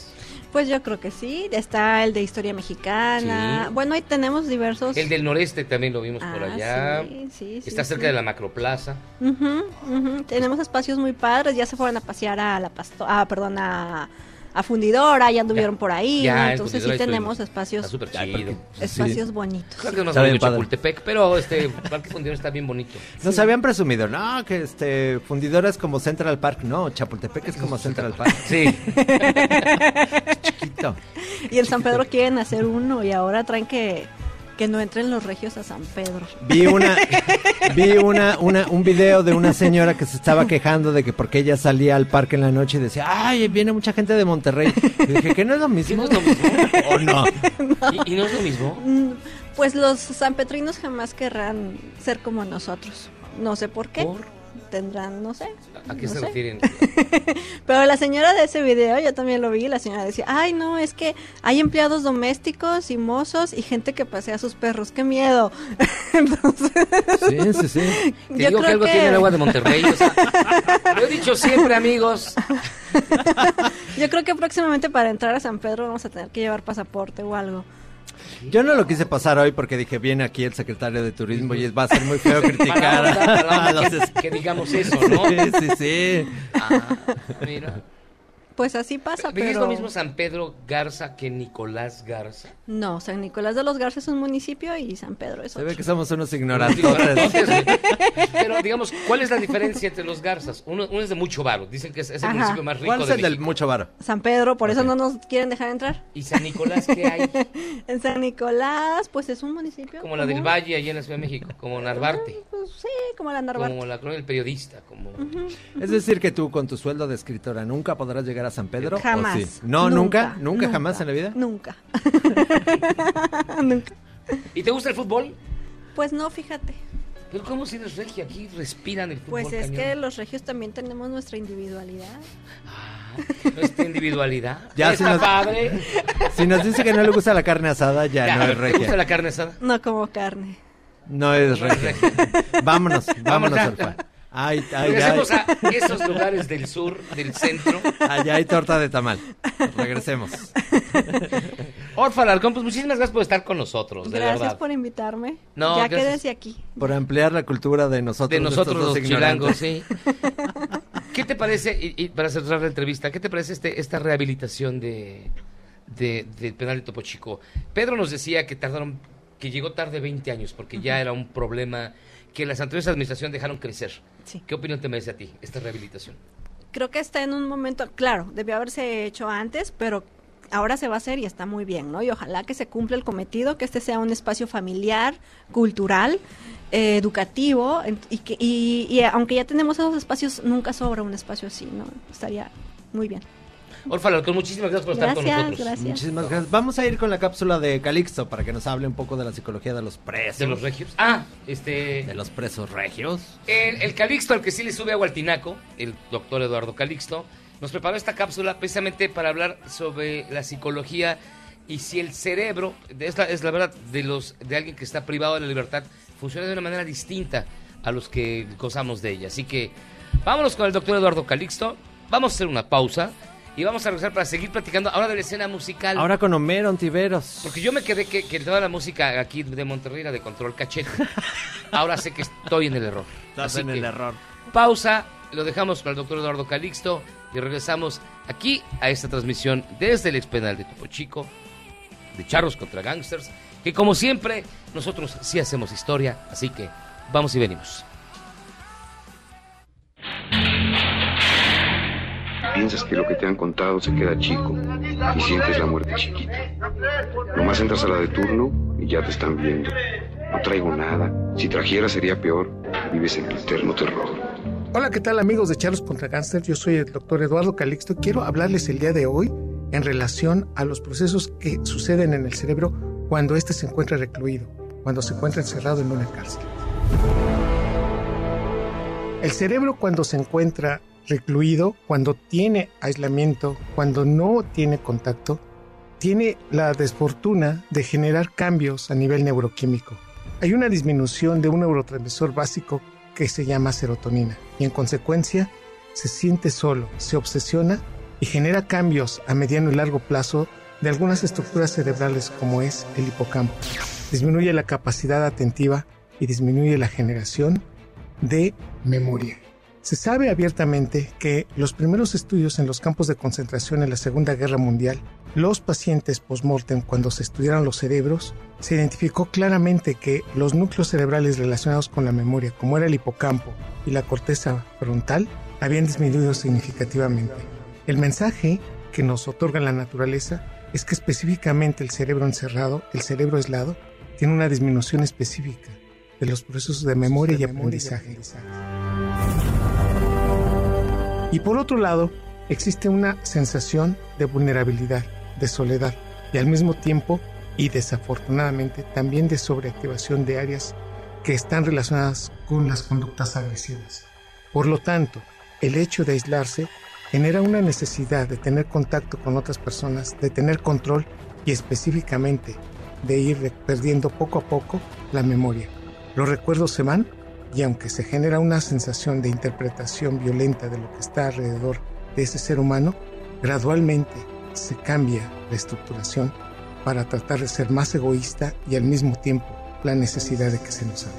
Pues yo creo que sí. Está el de historia mexicana. Sí. Bueno, ahí tenemos diversos. El del noreste también lo vimos por Ah, allá. sí, sí, sí, Está cerca sí. de la Macroplaza. Ujú, ujú. Tenemos espacios muy padres. Ya se fueron a pasear a la pasto ah, perdón, a, a Fundidora, ya anduvieron por ahí. Ya, ¿no? Entonces sí tenemos espacios, Está súper chido. espacios bonitos. Creo que más Está. Chapultepec, pero este Parque Fundidora está bien bonito. Nos habían presumido, no, que este Fundidora es como Central Park. No, Chapultepec es como Central Park. Sí. Chiquito. Y en San Pedro quieren hacer uno y ahora traen que, que no entren los regios a San Pedro. Vi una, vi una, una, un video de una señora que se estaba quejando de que porque ella salía al parque en la noche y decía, ay, viene mucha gente de Monterrey. Y dije, ¿que no es lo mismo? ¿O no? ¿Y, y no es lo mismo? Pues los sanpetrinos jamás querrán ser como nosotros. No sé por qué. Tendrán, no sé. ¿A qué no se sé. refieren? Pero la señora de ese video, yo también lo vi, la señora decía, ay no, es que hay empleados domésticos y mozos y gente que pasea a sus perros, qué miedo. Entonces, Sí, sí, sí. Te Yo digo que creo algo que- tiene el agua de Monterrey. o sea, lo he dicho siempre, amigos. yo creo que próximamente para entrar a San Pedro vamos a tener que llevar pasaporte o algo. Yo no lo quise pasar hoy porque dije, viene aquí el secretario de turismo y va a ser muy feo criticar a los que digamos eso, ¿no? Sí, sí, sí. Ah, mira. Pues así pasa, ¿Es pero... lo mismo San Pedro Garza que Nicolás Garza? No, San Nicolás de los Garza es un municipio y San Pedro es Se otro. ve que somos unos ignorantes. Pero digamos, ¿cuál es la diferencia entre los garzas? Uno, uno es de mucho varo, dicen que es, es el Ajá. municipio más rico ¿Cuál es de el del mucho varo? San Pedro, por eso no nos quieren dejar entrar. ¿Y San Nicolás qué hay? En San Nicolás, pues es un municipio. Como la del. Valle, allá en la Ciudad de México, como Narvarte, Pues sí, como la Narvarte. como la colonia del periodista, como... Es decir, que tú con tu sueldo de escritora nunca podrás llegar a San Pedro. ¿o Jamás. sí? No, nunca, Nunca, nunca, nunca. jamás en la vida. Nunca. ¿Y te gusta el fútbol? Pues no, fíjate. Pero ¿cómo si eres regia? Aquí respiran el fútbol Pues es cañón. que los regios también tenemos nuestra individualidad. Nuestra individualidad. Ya, Está si nos- padre. Si nos dice que no le gusta la carne asada, ya, Ya, no es ¿te regia. gusta la carne asada? No como carne. No es regia. vámonos, vámonos, ya. Ay, ay, ay. Regresemos a esos lugares del sur, del centro. Allá hay torta de tamal. Regresemos. Orfa Alarcón, pues muchísimas gracias por estar con nosotros, de Gracias verdad. por invitarme. No, ya gracias. quédense aquí. Por ampliar la cultura de nosotros. De nosotros los chilangos, sí. ¿Qué te parece, y, y para cerrar la entrevista, qué te parece este, esta rehabilitación de, de- del penal de Topo Chico? Pedro nos decía que tardaron, que llegó tarde 20 años, porque ya era un problema que las anteriores administraciones dejaron crecer. ¿Qué opinión te merece a ti esta rehabilitación? Creo que está en un momento, claro, debió haberse hecho antes, pero ahora se va a hacer y está muy bien, ¿no? Y ojalá que se cumpla el cometido, que este sea un espacio familiar, cultural, eh, educativo, y, que, y, y aunque ya tenemos esos espacios, nunca sobra un espacio así, ¿no? Estaría muy bien. Orfa Alarcón, muchísimas gracias por estar con nosotros. gracias. Muchísimas gracias. Vamos a ir con la cápsula de Calixto para que nos hable un poco de la psicología de los presos. ¿De los regios? Ah, este... De los presos regios. El, el Calixto, al que sí le sube agua al tinaco, el doctor Eduardo Calixto, nos preparó esta cápsula precisamente para hablar sobre la psicología y si el cerebro, de- es la, es la verdad, de, los, de alguien que está privado de la libertad, funciona de una manera distinta a los que gozamos de ella. Así que vámonos con el doctor Eduardo Calixto, vamos a hacer una pausa y vamos a regresar para seguir platicando ahora de la escena musical. Ahora con Homero Ontiveros. Porque yo me quedé que, que toda la música aquí de Monterrey era de control caché. Ahora sé que estoy en el error. Estás Así en el que, error. Pausa, lo dejamos con el doctor Eduardo Calixto y regresamos aquí a esta transmisión desde el expenal de Topo Chico, de Charros contra Gangsters, que como siempre nosotros sí hacemos historia, así que vamos y venimos. Piensas que lo que te han contado se queda chico y sientes la muerte chiquita. Nomás entras a la de turno y ya te están viendo. No traigo nada. Si trajera sería peor. Vives en el eterno terror. Hola, ¿qué tal amigos de Charlos contra Gangster? Yo soy el doctor Eduardo Calixto. Quiero hablarles el día de hoy en relación a los procesos que suceden en el cerebro cuando éste se encuentra recluido, cuando se encuentra encerrado en una cárcel. El cerebro cuando se encuentra recluido, cuando tiene aislamiento, cuando no tiene contacto, tiene la desfortuna de generar cambios a nivel neuroquímico. Hay una disminución de un neurotransmisor básico que se llama serotonina y en consecuencia se siente solo, se obsesiona y genera cambios a mediano y largo plazo de algunas estructuras cerebrales como es el hipocampo. Disminuye la capacidad atentiva y disminuye la generación de memoria. Se sabe abiertamente que los primeros estudios en los campos de concentración en la Segunda Guerra Mundial, los pacientes post-mortem cuando se estudiaron los cerebros, se identificó claramente que los núcleos cerebrales relacionados con la memoria, como era el hipocampo y la corteza frontal, habían disminuido significativamente. El mensaje que nos otorga la naturaleza es que específicamente el cerebro encerrado, el cerebro aislado, tiene una disminución específica de los procesos de memoria y aprendizaje. Y por otro lado, existe una sensación de vulnerabilidad, de soledad y al mismo tiempo y desafortunadamente también de sobreactivación de áreas que están relacionadas con las conductas agresivas. Por lo tanto, el hecho de aislarse genera una necesidad de tener contacto con otras personas, de tener control y específicamente de ir perdiendo poco a poco la memoria. Los recuerdos se van y aunque se genera una sensación de interpretación violenta de lo que está alrededor de ese ser humano, gradualmente se cambia la estructuración para tratar de ser más egoísta y al mismo tiempo la necesidad de que se nos ame.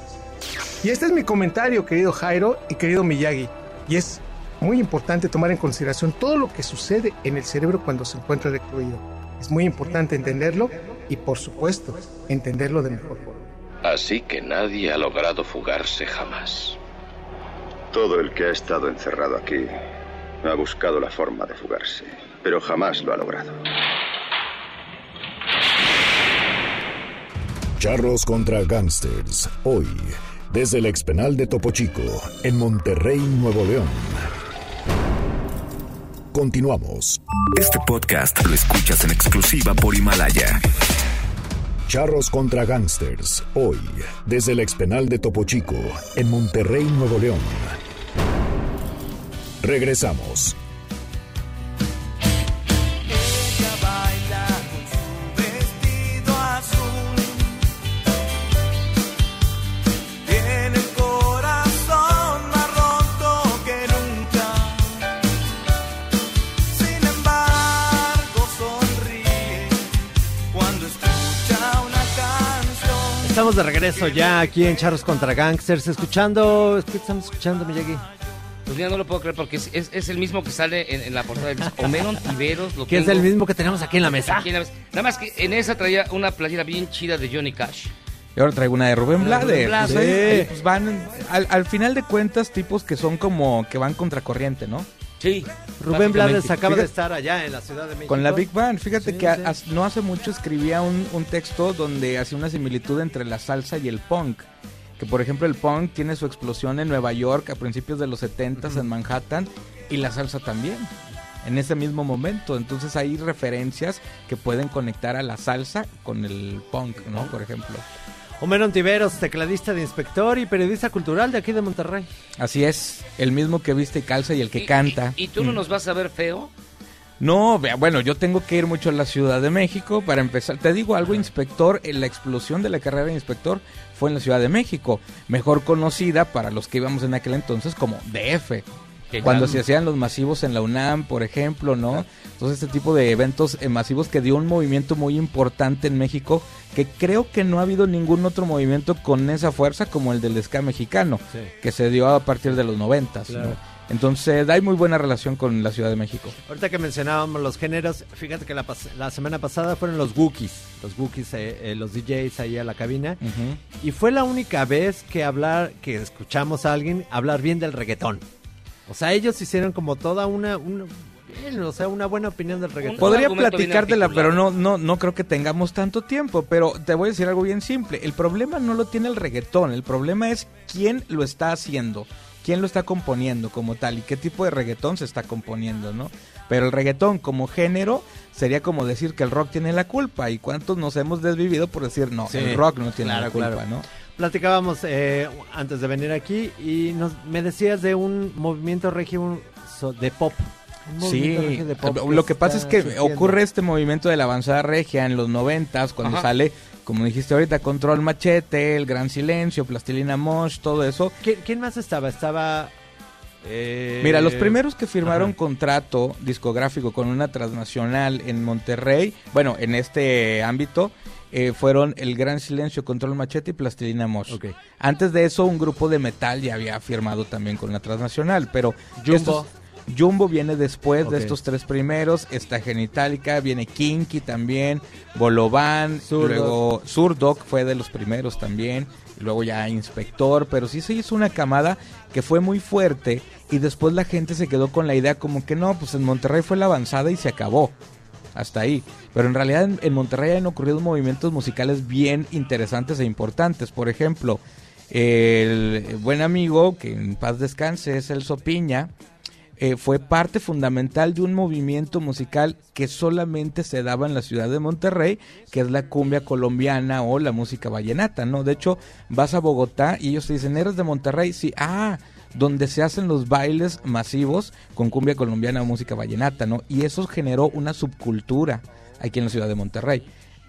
Y este es mi comentario, querido Jairo y querido Miyagi, y es muy importante tomar en consideración todo lo que sucede en el cerebro cuando se encuentra recluido. Es muy importante entenderlo y, por supuesto, entenderlo de mejor forma. Así que nadie ha logrado fugarse jamás. Todo el que ha estado encerrado aquí ha buscado la forma de fugarse, pero jamás lo ha logrado. Charros contra Gangsters, hoy, desde el expenal de Topo Chico, en Monterrey, Nuevo León. Continuamos. Este podcast lo escuchas en exclusiva por Himalaya. Charros contra Gangsters, hoy, desde el expenal de Topo Chico, en Monterrey, Nuevo León. Regresamos. Estamos de regreso ya aquí en Charros contra Gangsters, escuchando, ¿qué estamos escuchando, Miyagi? Pues ya no lo puedo creer porque es, es- es el mismo que sale en, en la portada del disco. Homero Ontiveros. Lo Que es el mismo que tenemos aquí en la mesa. aquí en la mesa. Nada más que en esa traía una playera bien chida de Johnny Cash. Y ahora traigo una de Rubén Blades. Pues ahí- Sí. pues, van, al, al final de cuentas, tipos que son como que van contracorriente, ¿no? Sí. Rubén Blades acaba de estar allá en la Ciudad de México. Con la Big Band, fíjate Sí, que sí. no hace mucho escribía un, un texto donde hacía una similitud entre la salsa y el punk. Que por ejemplo el punk tiene su explosión en Nueva York a principios de los 70s en Manhattan y la salsa también. En ese mismo momento, entonces hay referencias que pueden conectar a la salsa con el punk, ¿no? Por ejemplo. Homero Ontiveros, tecladista de inspector y periodista cultural de aquí de Monterrey. Así es, el mismo que viste y calza y el que canta. ¿Y tú no Mm. nos vas a ver feo? No, vea, bueno, yo tengo que ir mucho a la Ciudad de México para empezar. Te digo algo, inspector, eh, la explosión de la carrera de inspector fue en la Ciudad de México, mejor conocida para los que íbamos en aquel entonces como DF. ¿Qué Cuando se hacían los masivos en la UNAM, por ejemplo, ¿no? Entonces este tipo de eventos eh, masivos que dio un movimiento muy importante en México, que creo que no ha habido ningún otro movimiento con esa fuerza como el del ska mexicano, Sí. que se dio a partir de los noventas, ¿no? Claro. Entonces hay muy buena relación con la Ciudad de México. Ahorita que mencionábamos los géneros, fíjate que la, semana pasada fueron los Wookiees, los Wookiees, eh, eh, los DJs ahí a la cabina. Y fue la única vez que hablar, que escuchamos a alguien hablar bien del reggaetón. O sea, ellos hicieron como toda una, una- bien, o sea, una buena opinión del reggaetón. Podría platicártela, pero no, no, no creo que tengamos tanto tiempo. Pero te voy a decir algo bien simple. El problema no lo tiene el reggaetón. El problema es quién lo está haciendo, quién lo está componiendo como tal y qué tipo de reggaetón se está componiendo, ¿no? Pero el reggaetón como género sería como decir que el rock tiene la culpa. ¿Y cuántos nos hemos desvivido por decir, no, Sí, el rock no tiene claro, la culpa, claro. ¿no? Platicábamos eh, antes de venir aquí y nos, me decías de un movimiento regio so- de pop. Sí, lo que pasa es que ocurre este movimiento de la avanzada regia en los noventas, cuando Ajá. sale, como dijiste ahorita, Control Machete, El Gran Silencio, Plastilina Mosh, todo eso. ¿Quién, quién más estaba? Estaba... eh, Mira, los primeros que firmaron ajá. contrato discográfico con una transnacional en Monterrey, bueno, en este ámbito, eh, fueron El Gran Silencio, Control Machete y Plastilina Mosh. Antes de eso, un grupo de metal ya había firmado también con la transnacional, pero... Jumbo. estos- Jumbo viene después de estos tres primeros, está Genitalica, viene Kinky también, Bolobán, Zurdok. luego Surdoc fue de los primeros también, y luego ya Inspector, pero sí se hizo una camada que fue muy fuerte y después la gente se quedó con la idea como que no, pues en Monterrey fue la avanzada y se acabó. Hasta ahí. Pero en realidad en, en Monterrey han ocurrido movimientos musicales bien interesantes e importantes. Por ejemplo, el buen amigo, que en paz descanse, es el Sopiña, eh, fue parte fundamental de un movimiento musical que solamente se daba en la ciudad de Monterrey, que es la cumbia colombiana o la música vallenata, ¿no? De hecho, vas a Bogotá y ellos te dicen, ¿eres de Monterrey? Sí, ah, donde se hacen los bailes masivos con cumbia colombiana o música vallenata, ¿no? Y eso generó una subcultura aquí en la ciudad de Monterrey.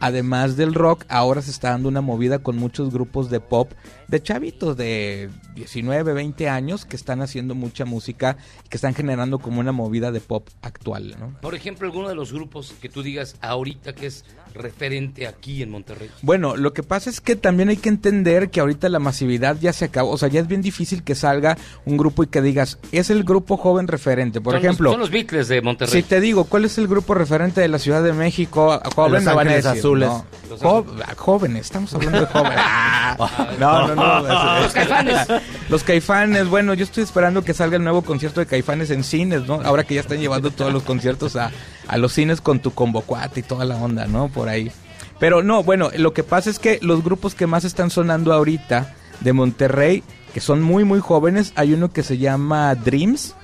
Además del rock, ahora se está dando una movida con muchos grupos de pop de chavitos de 19, 20 años que están haciendo mucha música y que están generando como una movida de pop actual, ¿no? Por ejemplo, alguno de los grupos que tú digas ahorita que es referente aquí en Monterrey. Bueno, lo que pasa es que también hay que entender que ahorita la masividad ya se acabó. O sea, ya es bien difícil que salga un grupo y que digas, es el grupo joven referente. Por Son los- ejemplo, son los Beatles de Monterrey. si te digo, ¿cuál es el grupo referente de la Ciudad de México? Joven Los Ángeles azules. No, Jo- jóvenes, estamos hablando de jóvenes. Ah, no, no, no. Los Caifanes. Los Caifanes, bueno, yo estoy esperando que salga el nuevo concierto de Caifanes en cines, ¿no? Ahora que ya están llevando todos los conciertos a, a los cines con tu convocuate y toda la onda, ¿no? Por ahí. Pero no, bueno, lo que pasa es que los grupos que más están sonando ahorita de Monterrey, que son muy, muy jóvenes, hay uno que se llama Dreams,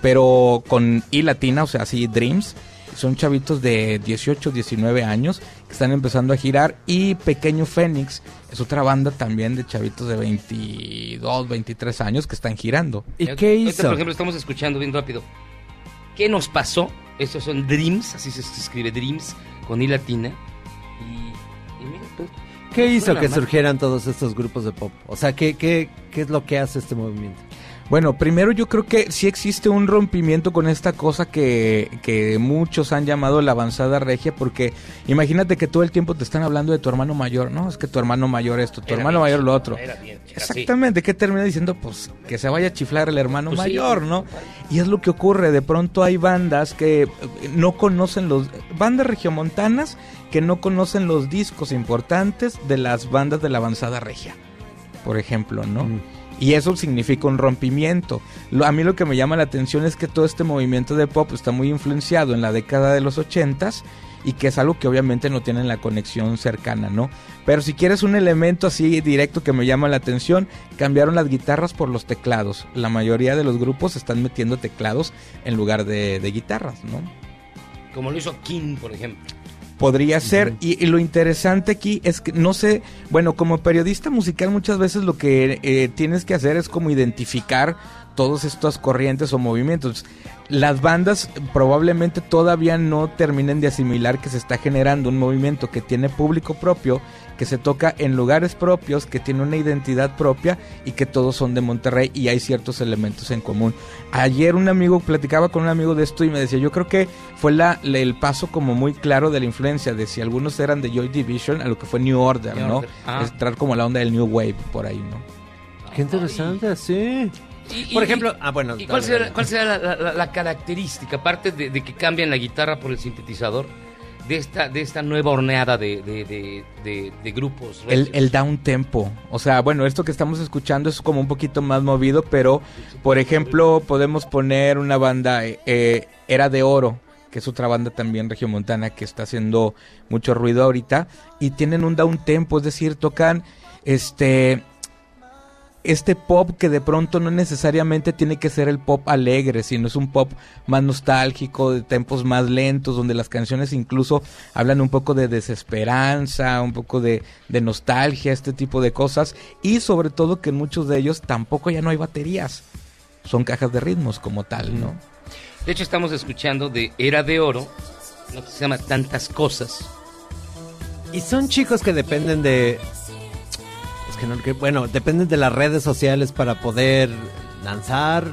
pero con I latina, o sea, así Dreams. Son chavitos de 18, 19 años que están empezando a girar. Y Pequeño Fénix es otra banda también de chavitos de 22, 23 años que están girando. Ahorita, por ejemplo, estamos escuchando bien rápido. ¿Qué nos pasó? Estos son Dreams, así se escribe Dreams, con I latina. Y, y mira, pues, ¿Qué hizo que surgieran todos estos grupos de pop? O sea, ¿qué, qué, qué es lo que hace este movimiento? Bueno, primero yo creo que sí existe un rompimiento con esta cosa que, que muchos han llamado la avanzada regia, porque imagínate que todo el tiempo te están hablando de tu hermano mayor, ¿no? Es que tu hermano mayor esto, tu Era hermano bien mayor lo otro. era bien, era así. Exactamente, ¿qué termina diciendo? Pues que se vaya a chiflar el hermano Pues sí. mayor, ¿no? Y es lo que ocurre, de pronto hay bandas que no conocen los... Bandas regiomontanas que no conocen los discos importantes de las bandas de la avanzada regia, por ejemplo, ¿no? Y eso significa un rompimiento. A mí lo que me llama la atención es que todo este movimiento de pop está muy influenciado en la década de los ochentas y que es algo que obviamente no tienen la conexión cercana, ¿no? Pero si quieres un elemento así directo que me llama la atención, cambiaron las guitarras por los teclados. La mayoría de los grupos están metiendo teclados en lugar de, de guitarras, ¿no? como lo hizo King, por ejemplo. Podría ser, y, y lo interesante aquí es que no sé, bueno, como periodista musical muchas veces lo que eh, tienes que hacer es como identificar todas estas corrientes o movimientos. Las bandas probablemente todavía no terminen de asimilar que se está generando un movimiento que tiene público propio, que se toca en lugares propios, que tiene una identidad propia y que todos son de Monterrey y hay ciertos elementos en común. Ayer un amigo platicaba con un amigo de esto y me decía, yo creo que fue la, el paso como muy claro de la influencia de si algunos eran de Joy Division a lo que fue New Order, New ¿no? Order, ah. Entrar como la onda del New Wave por ahí, ¿no? Qué interesante, sí. Y- Por y- ejemplo, ah, bueno. ¿Y cuál será, dale. cuál será la, la- la característica, aparte de, de que cambian la guitarra por el sintetizador, de esta, de esta nueva horneada de, de, de- de- de grupos? El down tempo. O sea, bueno, esto que estamos escuchando es como un poquito más movido, pero por ejemplo, podemos poner una banda, eh, eh, Era de Oro, que es otra banda también regiomontana que está haciendo mucho ruido ahorita, y tienen un down tempo, es decir, tocan este este pop que de pronto no necesariamente tiene que ser el pop alegre, sino es un pop más nostálgico, de tempos más lentos, donde las canciones incluso hablan un poco de desesperanza, un poco de, de nostalgia, este tipo de cosas, y sobre todo que en muchos de ellos tampoco ya no hay baterías, son cajas de ritmos como tal, ¿no? De hecho, estamos escuchando de Era de Oro, lo que se llama Tantas Cosas. Y son chicos que dependen de. Es que no. que- bueno, dependen de las redes sociales para poder lanzar.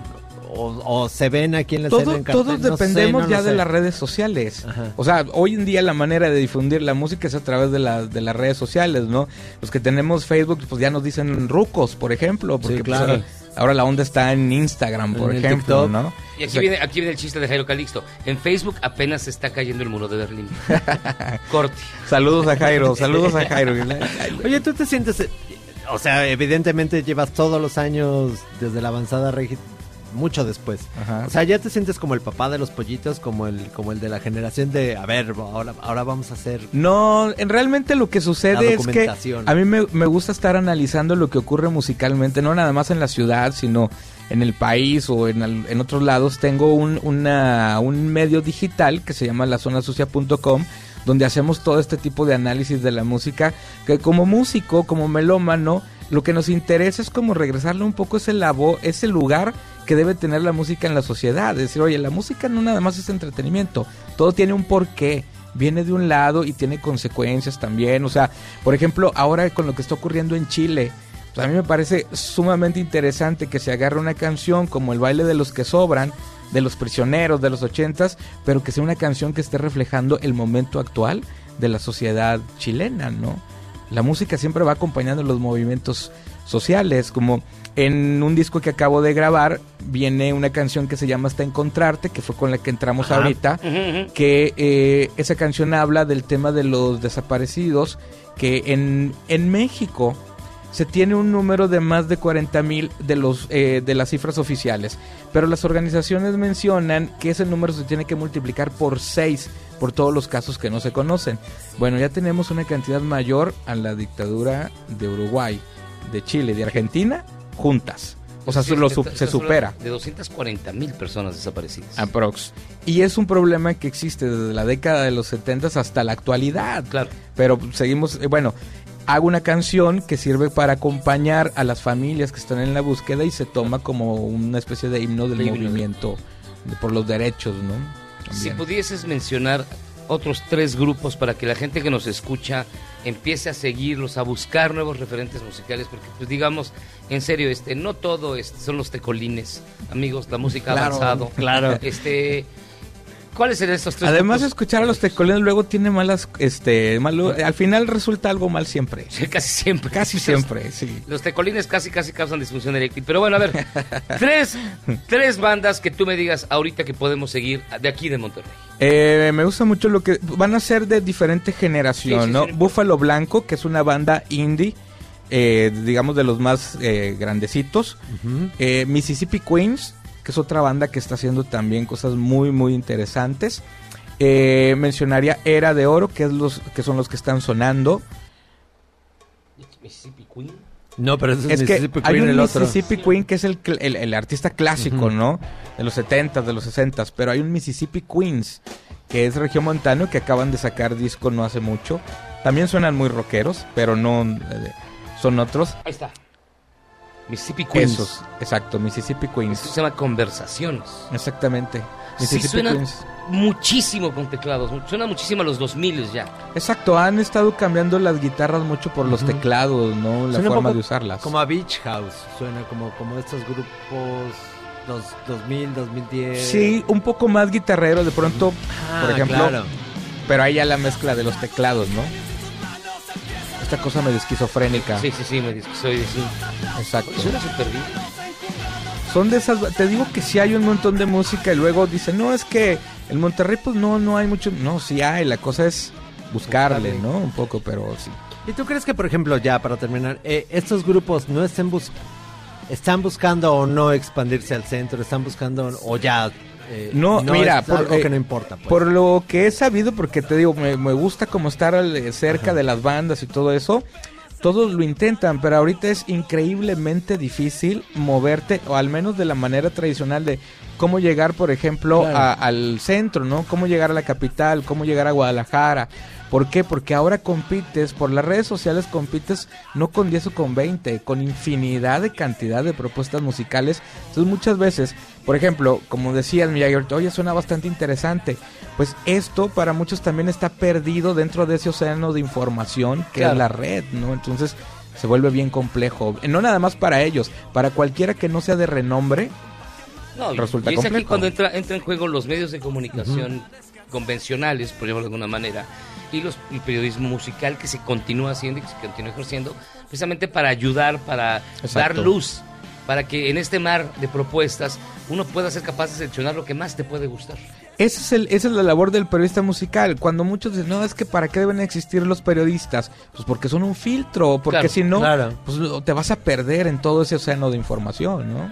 O, o se ven aquí en la Todo- escena en cartel, todos no sé, dependemos no ya de las redes sociales. Ajá. O sea, hoy en día la manera de difundir la música es a través de, la- de las redes sociales, ¿no? Los que tenemos Facebook, pues ya nos dicen rucos, por ejemplo, porque Sí, pues, claro. ahora, ahora la onda está en Instagram, por En ejemplo, TikTok. ¿no? Y aquí, O sea, viene, aquí viene el chiste de Jairo Calixto. En Facebook apenas se está cayendo el muro de Berlín. Corte. Saludos a Jairo, saludos a Jairo. Oye, tú te sientes. O sea, evidentemente llevas todos los años desde la avanzada regi mucho después. Ajá. O sea, ya te sientes como el papá de los pollitos, como el, como el de la generación de, a ver, ahora, ahora vamos a hacer... No, en realmente lo que sucede es que a mí me, me gusta estar analizando lo que ocurre musicalmente, no nada más en la ciudad, sino en el país o en, al- en otros lados. Tengo un, una- un medio digital que se llama lazonasucia.com donde hacemos todo este tipo de análisis de la música, que como músico, como melómano, lo que nos interesa es como regresarle un poco ese labo, ese lugar que debe tener la música en la sociedad. Es decir, oye, la música no nada más es entretenimiento, todo tiene un porqué viene de un lado y tiene consecuencias también. O sea, por ejemplo, ahora con lo que está ocurriendo en Chile, pues a mí me parece sumamente interesante que se agarre una canción como El baile de los que sobran, de los prisioneros de los ochentas, pero que sea una canción que esté reflejando el momento actual de la sociedad chilena, ¿no? La música siempre va acompañando los movimientos sociales, como en un disco que acabo de grabar viene una canción que se llama Hasta Encontrarte, que fue con la que entramos Ajá. ahorita, que eh, esa canción habla del tema de los desaparecidos, que en, en México se tiene un número de más de 40 mil de, los, eh, de las cifras oficiales, pero las organizaciones mencionan que ese número se tiene que multiplicar por 6 por todos los casos que no se conocen. Bueno, ya tenemos una cantidad mayor a la dictadura de Uruguay, de Chile, de Argentina, juntas. O sea, Sí, se, lo se hablando supera. De 240 mil personas desaparecidas. Aprox. Y es un problema que existe desde la década de los 70 hasta la actualidad. Claro. Pero seguimos, eh, bueno, hago una canción que sirve para acompañar a las familias que están en la búsqueda y se toma como una especie de himno del movimiento de- por los derechos, ¿no? Si pudieses mencionar otros tres grupos para que la gente que nos escucha empiece a seguirlos, a buscar nuevos referentes musicales, porque pues digamos, en serio, este, no todo este, son los tecolines, amigos, la música ha Claro, avanzado. claro. Este, ¿cuáles serían estos tres Además, escuchar a los tecolines luego tiene malas, este, malo, al final resulta algo mal siempre. casi siempre. Casi siempre, sí. Los tecolines casi casi causan disfunción eréctil. Pero bueno, a ver, tres, tres bandas que tú me digas ahorita que podemos seguir de aquí de Monterrey. Eh, me gusta mucho lo que van a ser de diferente generación, Sí, sí, ¿no? sí. Búfalo Blanco, que es una banda indie, eh, digamos de los más eh, grandecitos. Eh, Mississippi Queens, que es otra banda que está haciendo también cosas muy, muy interesantes. Eh, mencionaría Era de Oro, que, es los, que son los que están sonando. Mississippi Queen. No, pero es, Es que Mississippi hay Queen, un el otro. Mississippi Queen que es el, el, el artista clásico. ¿no? De los 70 de los 60 pero hay un Mississippi Queens que es regiomontano que acaban de sacar disco no hace mucho. También suenan muy rockeros, pero no eh, son otros. Ahí está. Mississippi Queens. Esos, exacto, Mississippi Queens. Esto se llama Conversaciones. Exactamente. Sí Mississippi suenan Queens. muchísimo con teclados, suena muchísimo a los 2000 ya. Exacto, han estado cambiando las guitarras mucho por los teclados, ¿no? La Suena un forma poco de usarlas. Como a Beach House, suena como, como estos grupos dos, 2000, 2010. Sí, un poco más guitarrero de pronto, Ah, por ejemplo. claro. Pero ahí ya la mezcla de los teclados, ¿no? Esta cosa medio esquizofrénica. Sí, sí, sí, me dice soy sí. Exacto. Suena súper bien. Son de esas, te digo que sí hay un montón de música y luego dicen, no, es que en Monterrey pues no, no hay mucho, no, sí hay, la cosa es buscarle, Buscarle. ¿no? Un poco, pero sí. ¿Y tú crees que, por ejemplo, ya para terminar, eh, estos grupos no estén bus están buscando o no expandirse al centro, están buscando o ya eh, No, mira, es por, algo eh, que no importa. pues? por lo que he sabido, porque te digo, me, me gusta como estar al- eh, cerca de las bandas y todo eso, todos lo intentan, pero ahorita es increíblemente difícil moverte, o al menos de la manera tradicional de cómo llegar, por ejemplo, Claro. a- al centro, ¿no? Cómo llegar a la capital, cómo llegar a Guadalajara. ¿Por qué? Porque ahora compites, por las redes sociales compites no con 10 o con 20, con infinidad de cantidad de propuestas musicales. Entonces muchas veces, por ejemplo, como decías Miyagi, oye, suena bastante interesante. Pues esto para muchos también está perdido dentro de ese océano de información que Claro. es la red, ¿no? Entonces se vuelve bien complejo. No nada más para ellos, para cualquiera que no sea de renombre, No, resulta y es aquí complejo. cuando entra, entra en juego los medios de comunicación convencionales, por llamarlo de alguna manera, y los, el periodismo musical que se continúa haciendo y que se continúa ejerciendo, precisamente para ayudar, para Exacto. dar luz, para que en este mar de propuestas uno pueda ser capaz de seleccionar lo que más te puede gustar. Ese es el, esa es la labor del periodista musical. Cuando muchos dicen, no, es que para qué deben existir los periodistas, pues porque son un filtro, porque Claro, si no, claro. pues te vas a perder en todo ese océano de información, ¿no?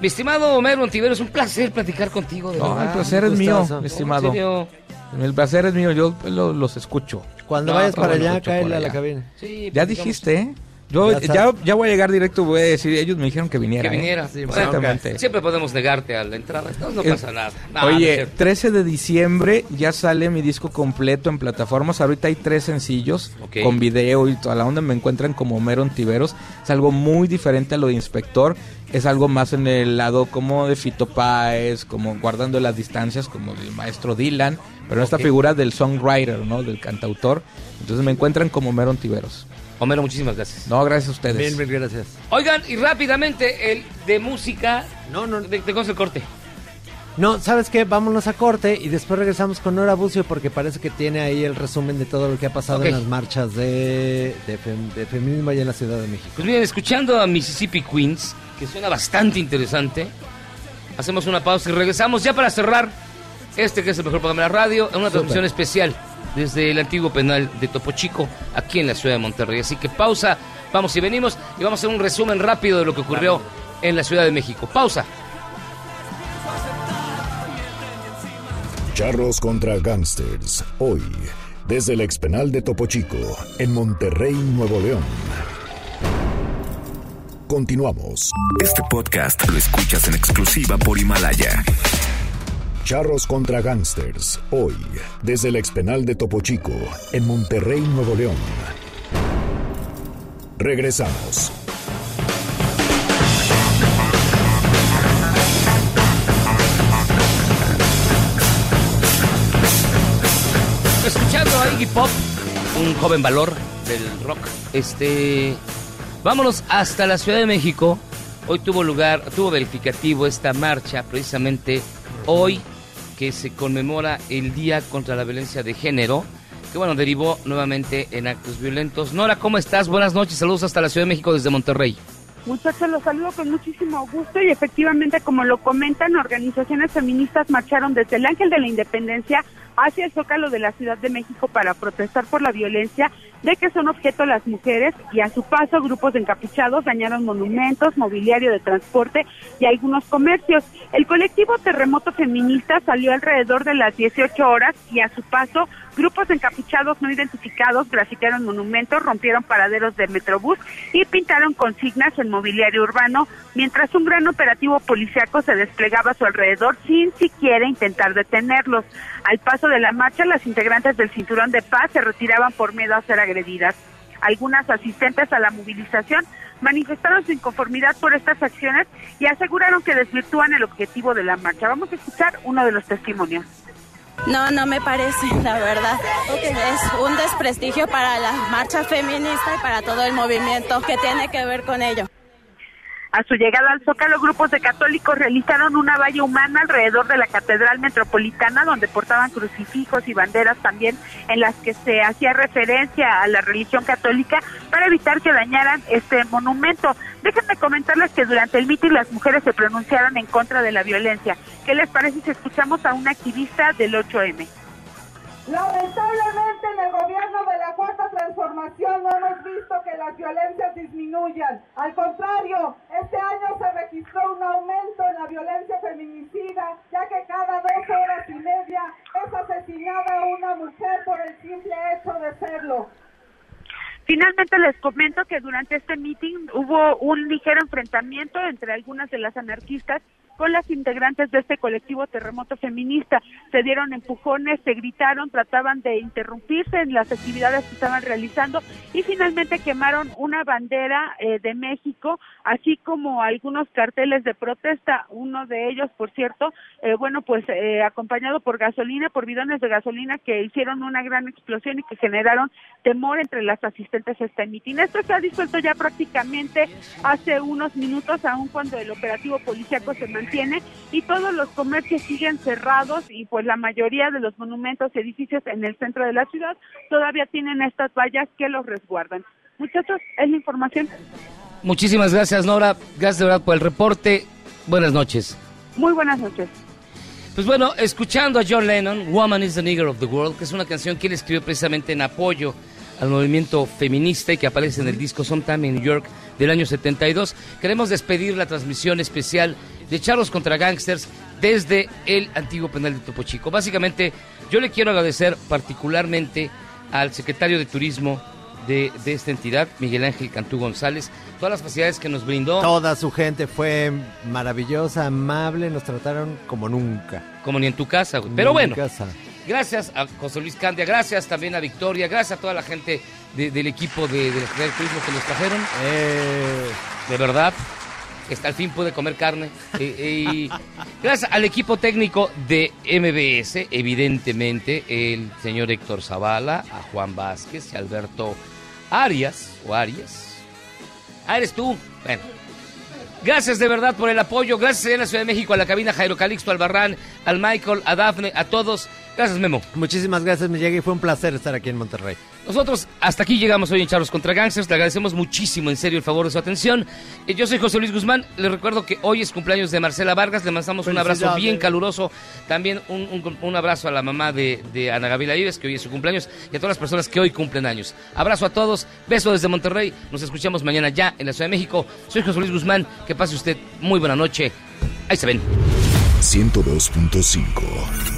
Mi estimado Homero Antivero, es un placer platicar contigo. De No, verdad. el placer es mío, mi estimado. serio. El placer es mío, yo lo- los escucho. Cuando No, vayas para allá, cáele a la cabina. Sí, Ya dijiste, ¿eh? Yo Ya ya, ya, voy a llegar directo, voy a decir, ellos me dijeron que viniera. Que ¿eh? viniera. Sí, Bueno, Exactamente. Siempre podemos negarte a la entrada. No, no Eh, pasa nada. No, Oye, cierto. 13 de diciembre ya sale mi disco completo en plataformas. Ahorita hay tres sencillos Ok. con video y toda la onda. Me encuentran como Homero Ontiveros. Es algo muy diferente a lo de Inspector. Es algo más en el lado como de Fito Páez, como guardando las distancias, como del maestro Dylan. Pero en esta Ok. figura del songwriter, ¿no? Del cantautor. Entonces me encuentran como Homero Ontiveros. Homero, muchísimas gracias. No, gracias a ustedes. Mil, mil gracias. Oigan, y rápidamente, el de música. No, no. De, de cosa el corte. No, ¿sabes qué? Vámonos a corte y después regresamos con Nora Bucio porque parece que tiene ahí el resumen de todo lo que ha pasado en las marchas de, de, fem- de feminismo allá en la Ciudad de México. Pues bien, escuchando a Mississippi Queens, que suena bastante interesante, hacemos una pausa y regresamos ya para cerrar este que es el mejor programa de la radio, en una transmisión especial desde el antiguo penal de Topo Chico, aquí en la ciudad de Monterrey. Así que pausa, vamos y venimos y vamos a hacer un resumen rápido de lo que ocurrió en la Ciudad de México. Pausa. Charros contra Gangsters. Hoy, desde el expenal de Topo Chico, en Monterrey, Nuevo León. Continuamos. Este podcast lo escuchas en exclusiva por Himalaya. Charros contra Gangsters. Hoy, desde el expenal de Topo Chico, en Monterrey, Nuevo León. Regresamos. Escuchando a Iggy Pop, un joven valor del rock. Este, vámonos hasta la Ciudad de México. Hoy tuvo lugar, tuvo verificativo esta marcha, precisamente hoy que se conmemora el Día contra la Violencia de Género, que bueno, derivó nuevamente en actos violentos. Nora, ¿cómo estás? Buenas noches, saludos hasta la Ciudad de México desde Monterrey. Muchachos, los saludo con muchísimo gusto y efectivamente, como lo comentan, organizaciones feministas marcharon desde el Ángel de la Independencia hacia el Zócalo de la Ciudad de México para protestar por la violencia de que son objeto las mujeres y a su paso grupos de encapuchados dañaron monumentos, mobiliario de transporte y algunos comercios. El colectivo Terremoto Feminista salió alrededor de las 18 horas y a su paso grupos encapuchados no identificados grafitearon monumentos, rompieron paraderos de Metrobús y pintaron consignas en mobiliario urbano, mientras un gran operativo policiaco se desplegaba a su alrededor sin siquiera intentar detenerlos. Al paso de la marcha, las integrantes del Cinturón de Paz se retiraban por miedo a ser agredidas. Algunas asistentes a la movilización manifestaron su inconformidad por estas acciones y aseguraron que desvirtúan el objetivo de la marcha. Vamos a escuchar uno de los testimonios. No, no me parece, la verdad. Es un desprestigio para la marcha feminista y para todo el movimiento que tiene que ver con ello. A su llegada al Zócalo, grupos de católicos realizaron una valla humana alrededor de la Catedral Metropolitana, donde portaban crucifijos y banderas también en las que se hacía referencia a la religión católica para evitar que dañaran este monumento. Déjenme comentarles que durante el mitin las mujeres se pronunciaron en contra de la violencia. ¿Qué les parece si escuchamos a una activista del 8M? Lamentablemente en el gobierno las violencias disminuyan. Al contrario, este año se registró un aumento en la violencia feminicida, ya que cada dos horas y media es asesinada una mujer por el simple hecho de serlo. Finalmente les comento que durante este meeting hubo un ligero enfrentamiento entre algunas de las anarquistas con las integrantes de este colectivo terremoto feminista. Se dieron empujones, se gritaron, trataban de interrumpirse en las actividades que estaban realizando y finalmente quemaron una bandera eh, de México, así como algunos carteles de protesta. Uno de ellos, por cierto, eh, bueno, pues eh, acompañado por gasolina, por bidones de gasolina que hicieron una gran explosión y que generaron temor entre las asistentes a este mitin. Esto se ha disuelto ya prácticamente hace unos minutos, aun cuando el operativo policíaco se mantiene y todos los comercios siguen cerrados y pues la mayoría de los monumentos y edificios en el centro de la ciudad todavía tienen estas vallas que los resguardan. Muchachos, es la información. Muchísimas gracias, Nora. Gracias de verdad por el reporte. Buenas noches. Muy buenas noches. Pues bueno, escuchando a John Lennon, Woman is the Nigger of the World, que es una canción que él escribió precisamente en apoyo al movimiento feminista y que aparece en el disco Sometime in New York del año 72. Queremos despedir la transmisión especial de Charlos contra Gangsters desde el antiguo penal de Topo Chico. Básicamente, yo le quiero agradecer particularmente al secretario de Turismo de, de esta entidad, Miguel Ángel Cantú González, todas las facilidades que nos brindó. Toda su gente fue maravillosa, amable, nos trataron como nunca. Como ni en tu casa, güey. Pero bueno, casa. Gracias a José Luis Candia, gracias también a Victoria, gracias a toda la gente de- del equipo de, de la Secretaría de Turismo que nos trajeron. Eh. De verdad, hasta al fin pude comer carne. Eh, eh, gracias al equipo técnico de MBS, evidentemente, el señor Héctor Zavala, a Juan Vázquez y a Alberto Arias, o Arias. Ah, eres tú. Bueno, Gracias de verdad por el apoyo. Gracias en la Ciudad de México, a la cabina Jairo Calixto, al Barran, al Michael, a Dafne, a todos. Gracias, Memo. Muchísimas gracias, me llegué y fue un placer estar aquí en Monterrey. Nosotros hasta aquí llegamos hoy en Charlos contra Gangsters. Le agradecemos muchísimo, en serio, el favor de su atención. Eh, Yo soy José Luis Guzmán. Les recuerdo que hoy es cumpleaños de Marcela Vargas. Le mandamos un abrazo bien caluroso. También un, un- un abrazo a la mamá de, de Ana Gabriela Ives, que hoy es su cumpleaños, y a todas las personas que hoy cumplen años. Abrazo a todos. Beso desde Monterrey. Nos escuchamos mañana ya en la Ciudad de México. Soy José Luis Guzmán. Que pase usted muy buena noche. Ahí se ven. 102.5